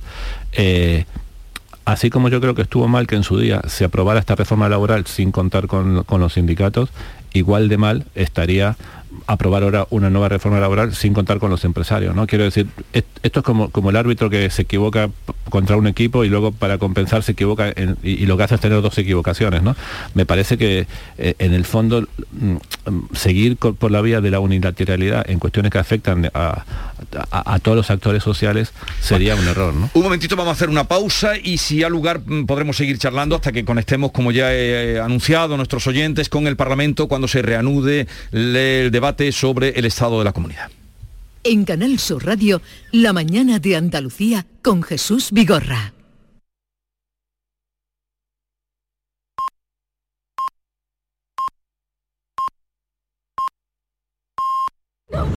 Speaker 34: eh, así como yo creo que estuvo mal que en su día se aprobara esta reforma laboral sin contar con, con los sindicatos, igual de mal estaría aprobar ahora una nueva reforma laboral sin contar con los empresarios, ¿no? Quiero decir, est- esto es como, como el árbitro que se equivoca contra un equipo y luego para compensar se equivoca y, lo que hace es tener dos equivocaciones, ¿no? Me parece que eh, en el fondo mm, mm, seguir por la vía de la unilateralidad en cuestiones que afectan a, a- a todos los actores sociales sería un error, ¿no?
Speaker 1: Un momentito vamos a hacer una pausa y si ha lugar mm, podremos seguir charlando hasta que conectemos, como ya he eh, anunciado a nuestros oyentes, con el Parlamento cuando se reanude el debate sobre el estado de la comunidad.
Speaker 15: En Canal Sur Radio, La mañana de Andalucía con Jesús Vigorra.